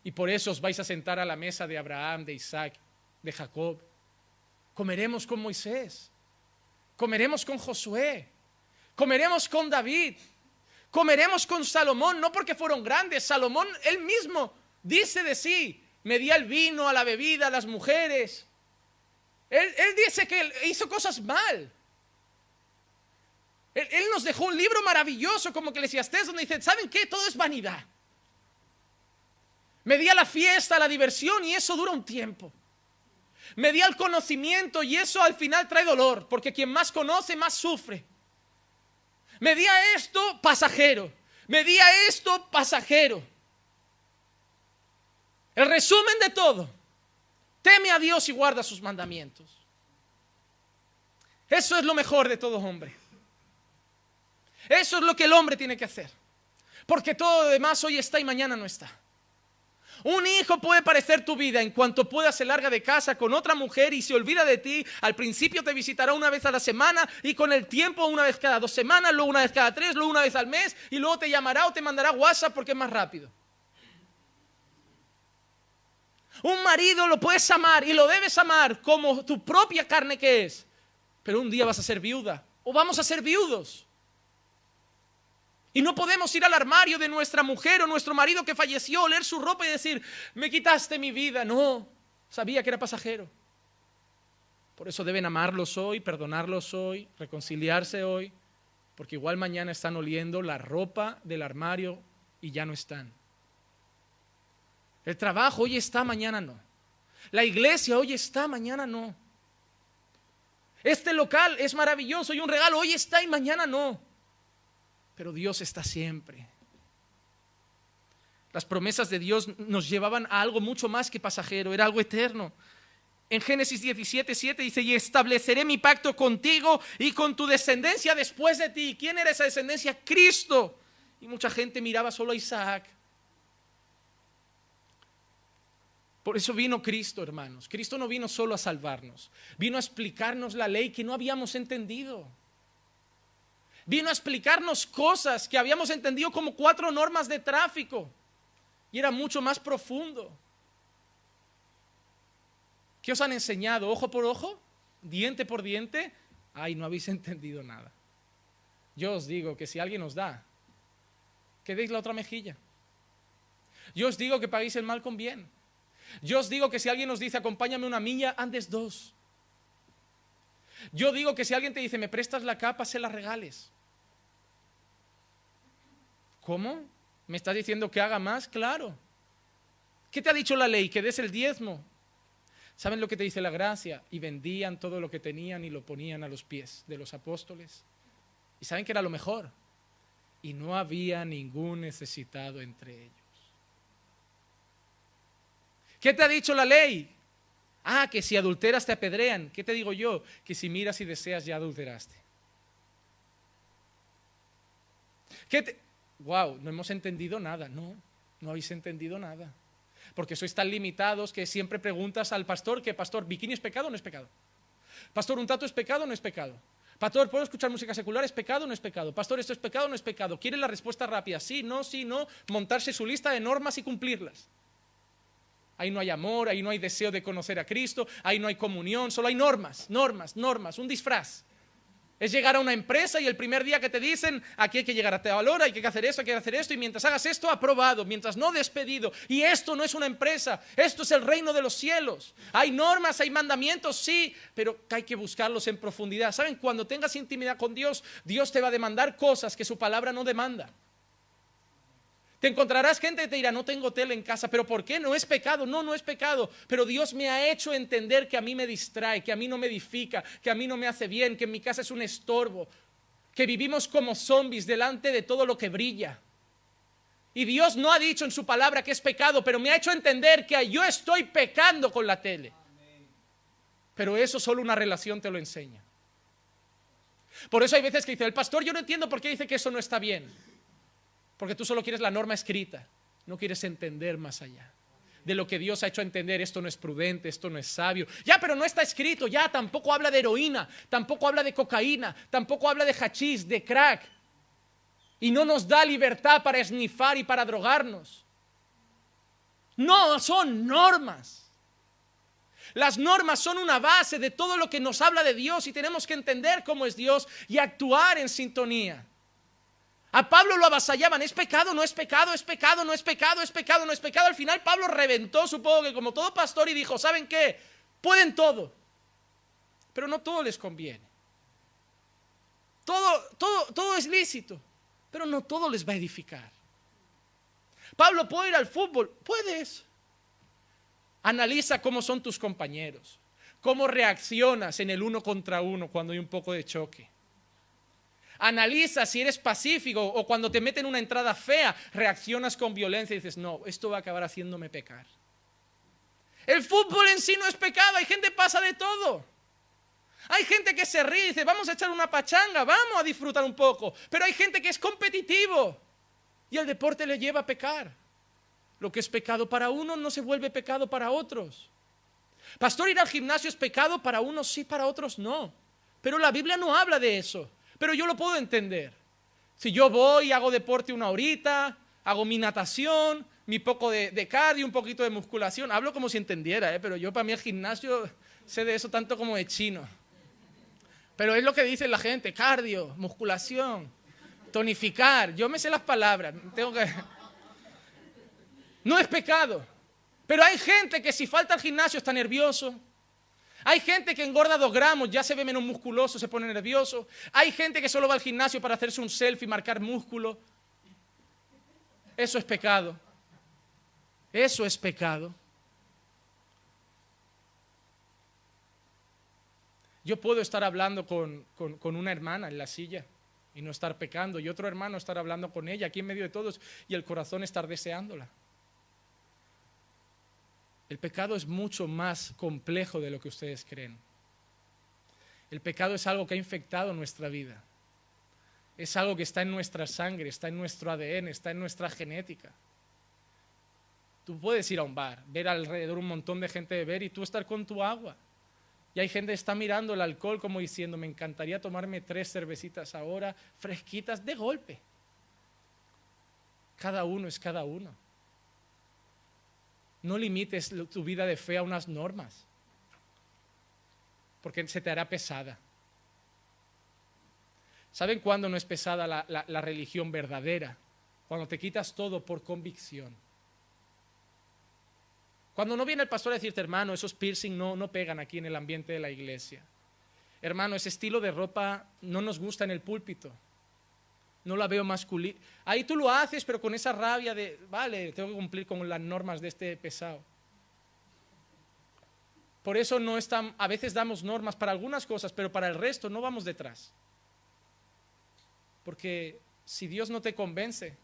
Y por eso os vais a sentar a la mesa de Abraham, de Isaac, de Jacob. Comeremos con Moisés. Comeremos con Josué comeremos con David, comeremos con Salomón, no porque fueron grandes, Salomón él mismo dice de sí, me di el vino, a la bebida, a las mujeres. Él, dice que hizo cosas mal. Él, él, nos dejó un libro maravilloso como que donde dice, ¿saben qué? Todo es vanidad. Me di a la fiesta, la diversión y eso dura un tiempo. Me di al conocimiento y eso al final trae dolor, porque quien más conoce, más sufre. Me di a esto pasajero. Me di a esto pasajero. El resumen de todo. Teme a Dios y guarda sus mandamientos. Eso es lo mejor de todo hombre. Eso es lo que el hombre tiene que hacer. Porque todo lo demás hoy está y mañana no está. Un hijo puede parecer tu vida en cuanto pueda se larga de casa con otra mujer y se olvida de ti. Al principio te visitará una vez a la semana y con el tiempo una vez cada dos semanas, luego una vez cada tres, luego una vez al mes y luego te llamará o te mandará WhatsApp porque es más rápido. Un marido lo puedes amar y lo debes amar como tu propia carne que es. Pero un día vas a ser viuda o vamos a ser viudos. Y no podemos ir al armario de nuestra mujer o nuestro marido que falleció, leer su ropa y decir, me quitaste mi vida. No, sabía que era pasajero. Por eso deben amarlos hoy, perdonarlos hoy, reconciliarse hoy, porque igual mañana están oliendo la ropa del armario y ya no están. El trabajo hoy está, mañana no. La iglesia hoy está, mañana no. Este local es maravilloso y un regalo hoy está y mañana no pero Dios está siempre. Las promesas de Dios nos llevaban a algo mucho más que pasajero, era algo eterno. En Génesis 17, 7 dice, y estableceré mi pacto contigo y con tu descendencia después de ti. ¿Quién era esa descendencia? Cristo. Y mucha gente miraba solo a Isaac. Por eso vino Cristo, hermanos. Cristo no vino solo a salvarnos, vino a explicarnos la ley que no habíamos entendido. Vino a explicarnos cosas que habíamos entendido como cuatro normas de tráfico y era mucho más profundo. ¿Qué os han enseñado? ¿Ojo por ojo? ¿Diente por diente? Ay, no habéis entendido nada. Yo os digo que si alguien os da, que deis la otra mejilla. Yo os digo que paguéis el mal con bien. Yo os digo que si alguien os dice, acompáñame una milla, andes dos. Yo digo que si alguien te dice, me prestas la capa, se la regales. ¿Cómo? ¿Me estás diciendo que haga más? Claro. ¿Qué te ha dicho la ley? Que des el diezmo. ¿Saben lo que te dice la gracia? Y vendían todo lo que tenían y lo ponían a los pies de los apóstoles. ¿Y saben que era lo mejor? Y no había ningún necesitado entre ellos. ¿Qué te ha dicho la ley? Ah, que si adulteras te apedrean. ¿Qué te digo yo? Que si miras y deseas ya adulteraste. ¿Qué te... Wow, no hemos entendido nada. No, no habéis entendido nada. Porque sois tan limitados que siempre preguntas al pastor que, pastor, ¿bikini es pecado o no es pecado? Pastor, ¿un tato es pecado o no es pecado? Pastor, ¿puedo escuchar música secular? ¿Es pecado o no es pecado? Pastor, ¿esto es pecado o no es pecado? ¿Quiere la respuesta rápida? Sí, no, sí, no. Montarse su lista de normas y cumplirlas. Ahí no hay amor, ahí no hay deseo de conocer a Cristo, ahí no hay comunión, solo hay normas, normas, normas, un disfraz. Es llegar a una empresa y el primer día que te dicen, aquí hay que llegar a tal hora, hay que hacer esto, hay que hacer esto, y mientras hagas esto, aprobado, mientras no despedido. Y esto no es una empresa, esto es el reino de los cielos. Hay normas, hay mandamientos, sí, pero hay que buscarlos en profundidad. ¿Saben? Cuando tengas intimidad con Dios, Dios te va a demandar cosas que su palabra no demanda. Te encontrarás gente que te dirá, no tengo tele en casa, pero ¿por qué? No es pecado, no, no es pecado, pero Dios me ha hecho entender que a mí me distrae, que a mí no me edifica, que a mí no me hace bien, que en mi casa es un estorbo, que vivimos como zombies delante de todo lo que brilla. Y Dios no ha dicho en su palabra que es pecado, pero me ha hecho entender que yo estoy pecando con la tele. Pero eso solo una relación te lo enseña. Por eso hay veces que dice, el pastor, yo no entiendo por qué dice que eso no está bien. Porque tú solo quieres la norma escrita, no quieres entender más allá de lo que Dios ha hecho entender, esto no es prudente, esto no es sabio. Ya, pero no está escrito, ya tampoco habla de heroína, tampoco habla de cocaína, tampoco habla de hachís, de crack. Y no nos da libertad para esnifar y para drogarnos. No, son normas. Las normas son una base de todo lo que nos habla de Dios y tenemos que entender cómo es Dios y actuar en sintonía. A Pablo lo avasallaban, es pecado, no es pecado, es pecado, no es pecado, es pecado, no es pecado. Al final Pablo reventó, supongo que como todo pastor, y dijo, ¿saben qué? Pueden todo, pero no todo les conviene. Todo, todo, todo es lícito, pero no todo les va a edificar. Pablo, ¿puedo ir al fútbol? Puedes. Analiza cómo son tus compañeros, cómo reaccionas en el uno contra uno cuando hay un poco de choque. Analiza si eres pacífico o cuando te meten una entrada fea, reaccionas con violencia y dices, no, esto va a acabar haciéndome pecar. El fútbol en sí no es pecado, hay gente que pasa de todo. Hay gente que se ríe y dice, vamos a echar una pachanga, vamos a disfrutar un poco. Pero hay gente que es competitivo y el deporte le lleva a pecar. Lo que es pecado para uno no se vuelve pecado para otros. Pastor, ir al gimnasio es pecado para unos, sí, para otros no. Pero la Biblia no habla de eso pero yo lo puedo entender. Si yo voy, hago deporte una horita, hago mi natación, mi poco de, cardio, un poquito de musculación, hablo como si entendiera, ¿eh? pero yo para mí el gimnasio sé de eso tanto como de chino. Pero es lo que dice la gente, cardio, musculación, tonificar, yo me sé las palabras, tengo que... No es pecado, pero hay gente que si falta al gimnasio está nervioso, hay gente que engorda dos gramos, ya se ve menos musculoso, se pone nervioso. Hay gente que solo va al gimnasio para hacerse un selfie, marcar músculo. Eso es pecado. Eso es pecado. Yo puedo estar hablando con, con, una hermana en la silla y no estar pecando, y otro hermano estar hablando con ella aquí en medio de todos y el corazón estar deseándola. El pecado es mucho más complejo de lo que ustedes creen. El pecado es algo que ha infectado nuestra vida. Es algo que está en nuestra sangre, está en nuestro ADN, está en nuestra genética. Tú puedes ir a un bar, ver alrededor un montón de gente beber y tú estar con tu agua. Y hay gente que está mirando el alcohol como diciendo, me encantaría tomarme tres cervecitas ahora, fresquitas, de golpe. Cada uno es cada uno. No limites tu vida de fe a unas normas, porque se te hará pesada. ¿Saben cuándo no es pesada la, religión verdadera? Cuando te quitas todo por convicción. Cuando no viene el pastor a decirte, hermano, esos piercing no, no pegan aquí en el ambiente de la iglesia. Hermano, ese estilo de ropa no nos gusta en el púlpito. No la veo masculina. Ahí tú lo haces, pero con esa rabia de, vale, tengo que cumplir con las normas de este pesado. Por eso no están, a veces damos normas para algunas cosas, pero para el resto no vamos detrás. Porque si Dios no te convence,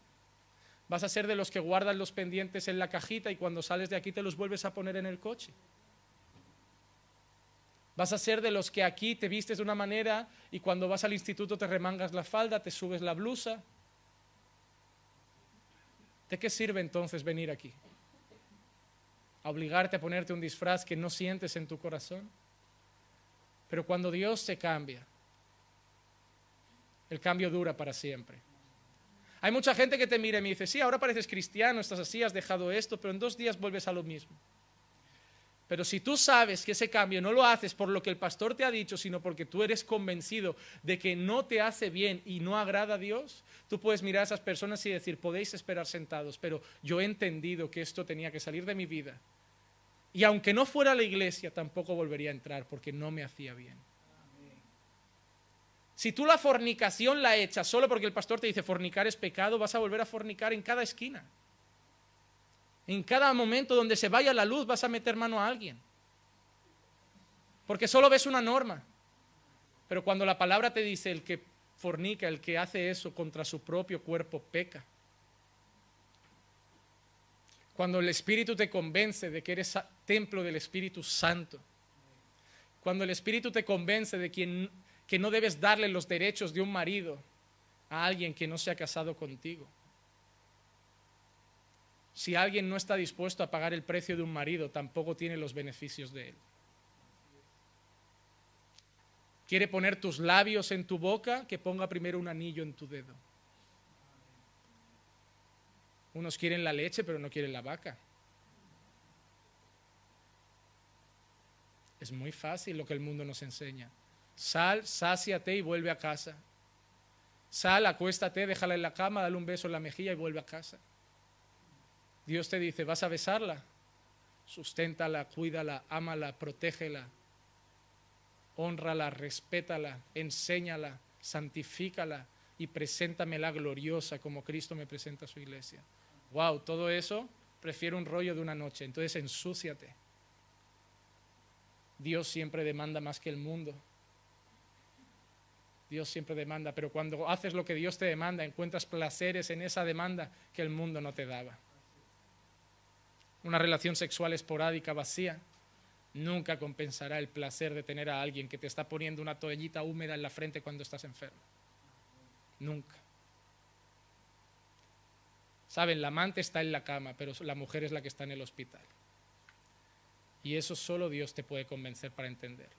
Vas a ser de los que guardan los pendientes en la cajita y cuando sales de aquí te los vuelves a poner en el coche. Vas a ser de los que aquí te vistes de una manera y cuando vas al instituto te remangas la falda, te subes la blusa. ¿De qué sirve entonces venir aquí? ¿A obligarte a ponerte un disfraz que no sientes en tu corazón? Pero cuando Dios se cambia, el cambio dura para siempre. Hay mucha gente que te mira y me dice, sí, ahora pareces cristiano, estás así, has dejado esto, pero en dos días vuelves a lo mismo. Pero si tú sabes que ese cambio no lo haces por lo que el pastor te ha dicho, sino porque tú eres convencido de que no te hace bien y no agrada a Dios, tú puedes mirar a esas personas y decir, podéis esperar sentados, pero yo he entendido que esto tenía que salir de mi vida. Y aunque no fuera a la iglesia, tampoco volvería a entrar porque no me hacía bien. Si tú la fornicación la echas solo porque el pastor te dice fornicar es pecado, vas a volver a fornicar en cada esquina. En cada momento donde se vaya la luz vas a meter mano a alguien. Porque solo ves una norma. Pero cuando la palabra te dice el que fornica, el que hace eso contra su propio cuerpo, peca. Cuando el Espíritu te convence de que eres templo del Espíritu Santo. Cuando el Espíritu te convence de quien que no debes darle los derechos de un marido a alguien que no se ha casado contigo. Si alguien no está dispuesto a pagar el precio de un marido, tampoco tiene los beneficios de él. Quiere poner tus labios en tu boca, que ponga primero un anillo en tu dedo. Unos quieren la leche, pero no quieren la vaca. Es muy fácil lo que el mundo nos enseña. Sal, sáciate y vuelve a casa. Sal, acuéstate, déjala en la cama, dale un beso en la mejilla y vuelve a casa. Dios te dice, vas a besarla, susténtala, cuídala, ámala, protégela, honrala, respétala, enséñala, santifícala y preséntamela gloriosa como Cristo me presenta a su iglesia. Wow, todo eso prefiero un rollo de una noche, entonces ensúciate. Dios siempre demanda más que el mundo. Dios siempre demanda, pero cuando haces lo que Dios te demanda, encuentras placeres en esa demanda que el mundo no te daba. Una relación sexual esporádica vacía nunca compensará el placer de tener a alguien que te está poniendo una toallita húmeda en la frente cuando estás enfermo. Nunca. Saben, la amante está en la cama, pero la mujer es la que está en el hospital. Y eso solo Dios te puede convencer para entenderlo.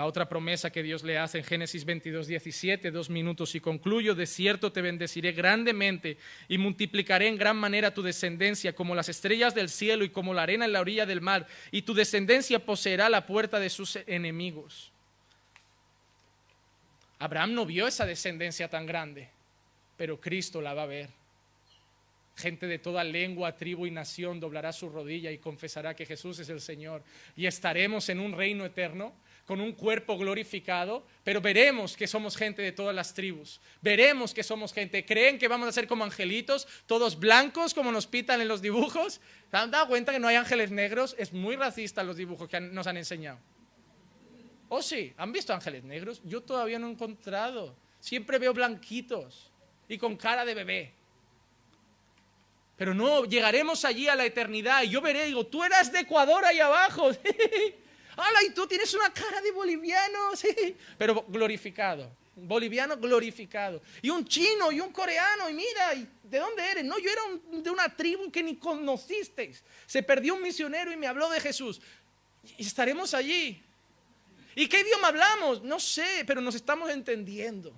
La otra promesa que Dios le hace en Génesis 22, 17, dos minutos y concluyo, de cierto te bendeciré grandemente y multiplicaré en gran manera tu descendencia como las estrellas del cielo y como la arena en la orilla del mar, y tu descendencia poseerá la puerta de sus enemigos. Abraham no vio esa descendencia tan grande, pero Cristo la va a ver. Gente de toda lengua, tribu y nación doblará su rodilla y confesará que Jesús es el Señor. Y estaremos en un reino eterno con un cuerpo glorificado, pero veremos que somos gente de todas las tribus. Veremos que somos gente. ¿Creen que vamos a ser como angelitos, todos blancos como nos pitan en los dibujos? ¿Se han dado cuenta que no hay ángeles negros? Es muy racista los dibujos que nos han enseñado. ¿Oh sí? ¿Han visto ángeles negros? Yo todavía no he encontrado. Siempre veo blanquitos y con cara de bebé. Pero no, llegaremos allí a la eternidad y yo veré, digo, tú eras de Ecuador ahí abajo. ¡Hala! Y tú tienes una cara de boliviano, sí, pero glorificado. boliviano glorificado. Y un chino y un coreano, y mira, ¿de dónde eres? No, yo era de una tribu que ni conocisteis. Se perdió un misionero y me habló de Jesús. Y estaremos allí. ¿Y qué idioma hablamos? No sé, pero nos estamos entendiendo.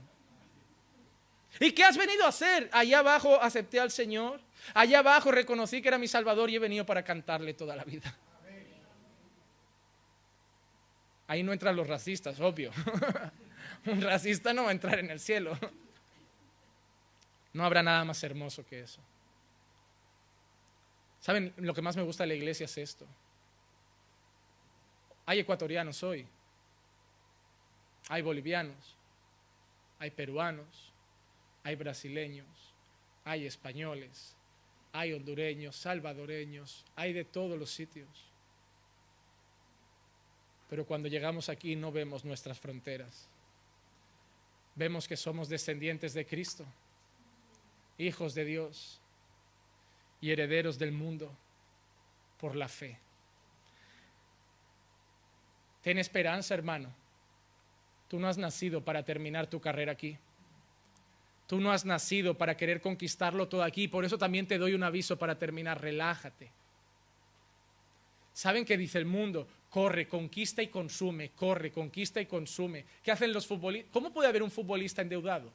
¿Y qué has venido a hacer? Allá abajo acepté al Señor. Allá abajo reconocí que era mi Salvador y he venido para cantarle toda la vida. Ahí no entran los racistas, obvio. Un racista no va a entrar en el cielo. No habrá nada más hermoso que eso. ¿Saben? Lo que más me gusta de la iglesia es esto. Hay ecuatorianos hoy. Hay bolivianos. Hay peruanos. Hay brasileños. Hay españoles. Hay hondureños, salvadoreños. Hay de todos los sitios. Pero cuando llegamos aquí no vemos nuestras fronteras vemos que somos descendientes de Cristo, hijos de Dios y herederos del mundo por la fe. Ten esperanza, hermano. Tú no has nacido para terminar tu carrera aquí. Tú no has nacido para querer conquistarlo todo aquí. Por eso también te doy un aviso para terminar. Relájate. ¿Saben qué dice el mundo? Corre, conquista y consume, corre, conquista y consume. ¿Qué hacen los futbolistas? ¿Cómo puede haber un futbolista endeudado?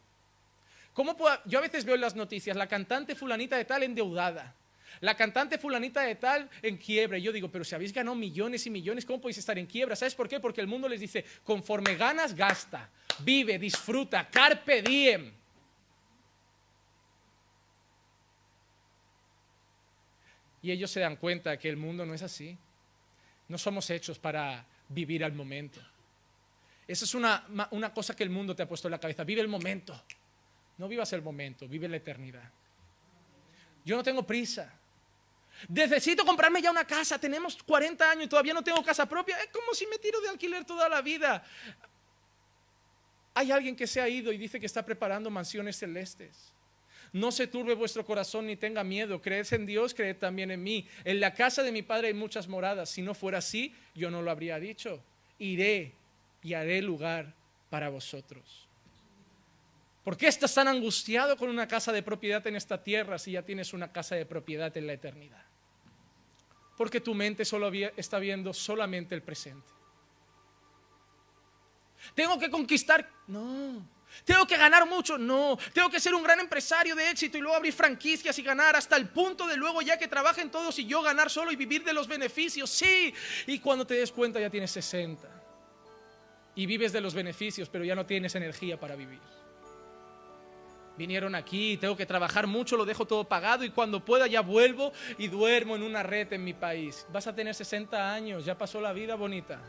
¿Cómo Yo a veces veo en las noticias, la cantante fulanita de tal endeudada, la cantante fulanita de tal en quiebra. Y yo digo, pero si habéis ganado millones y millones, ¿cómo podéis estar en quiebra? ¿Sabes por qué? Porque el mundo les dice, conforme ganas, gasta, vive, disfruta, carpe diem. Y ellos se dan cuenta que el mundo no es así. No somos hechos para vivir al momento. Esa es una, cosa que el mundo te ha puesto en la cabeza. Vive el momento. No vivas el momento, vive la eternidad. Yo no tengo prisa. Necesito comprarme ya una casa. Tenemos 40 años y todavía no tengo casa propia. Es como si me tiro de alquiler toda la vida. Hay alguien que se ha ido y dice que está preparando mansiones celestes. No se turbe vuestro corazón ni tenga miedo. Creed en Dios, creed también en mí. En la casa de mi Padre hay muchas moradas. Si no fuera así, yo no lo habría dicho. Iré y haré lugar para vosotros. ¿Por qué estás tan angustiado con una casa de propiedad en esta tierra si ya tienes una casa de propiedad en la eternidad? Porque tu mente solo está viendo solamente el presente. Tengo que conquistar. No, tengo que ganar mucho, no. Tengo que ser un gran empresario de éxito y luego abrir franquicias y ganar hasta el punto de luego ya que trabajen todos y yo ganar solo y vivir de los beneficios, sí. Y cuando te des cuenta ya tienes 60 y vives de los beneficios, pero ya no tienes energía para vivir. Vinieron aquí, tengo que trabajar mucho, lo dejo todo pagado y cuando pueda ya vuelvo y duermo en una red en mi país. Vas a tener 60 años, ya pasó la vida bonita.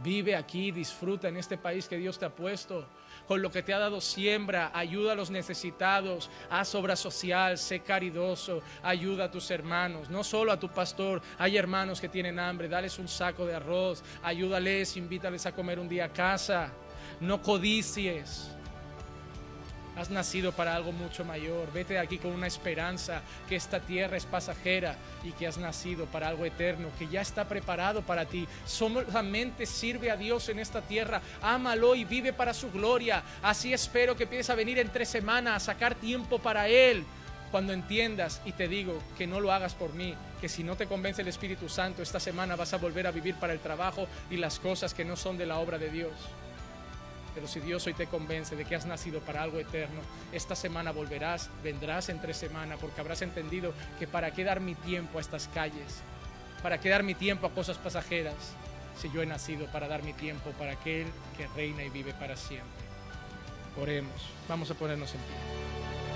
Vive aquí, disfruta en este país que Dios te ha puesto. Con lo que te ha dado siembra, ayuda a los necesitados, haz obra social, sé caridoso, ayuda a tus hermanos, no solo a tu pastor, hay hermanos que tienen hambre, dales un saco de arroz, ayúdales, invítales a comer un día a casa, no codicies. Has nacido para algo mucho mayor. Vete de aquí con una esperanza que esta tierra es pasajera y que has nacido para algo eterno, que ya está preparado para ti. Solamente sirve a Dios en esta tierra. Ámalo y vive para su gloria. Así espero que empieces a venir en tres semanas a sacar tiempo para Él. Cuando entiendas y te digo que no lo hagas por mí, que si no te convence el Espíritu Santo, esta semana vas a volver a vivir para el trabajo y las cosas que no son de la obra de Dios. Pero si Dios hoy te convence de que has nacido para algo eterno, esta semana volverás, vendrás entre semana, porque habrás entendido que para qué dar mi tiempo a estas calles, para qué dar mi tiempo a cosas pasajeras, si yo he nacido para dar mi tiempo para aquel que reina y vive para siempre. Oremos, vamos a ponernos en pie.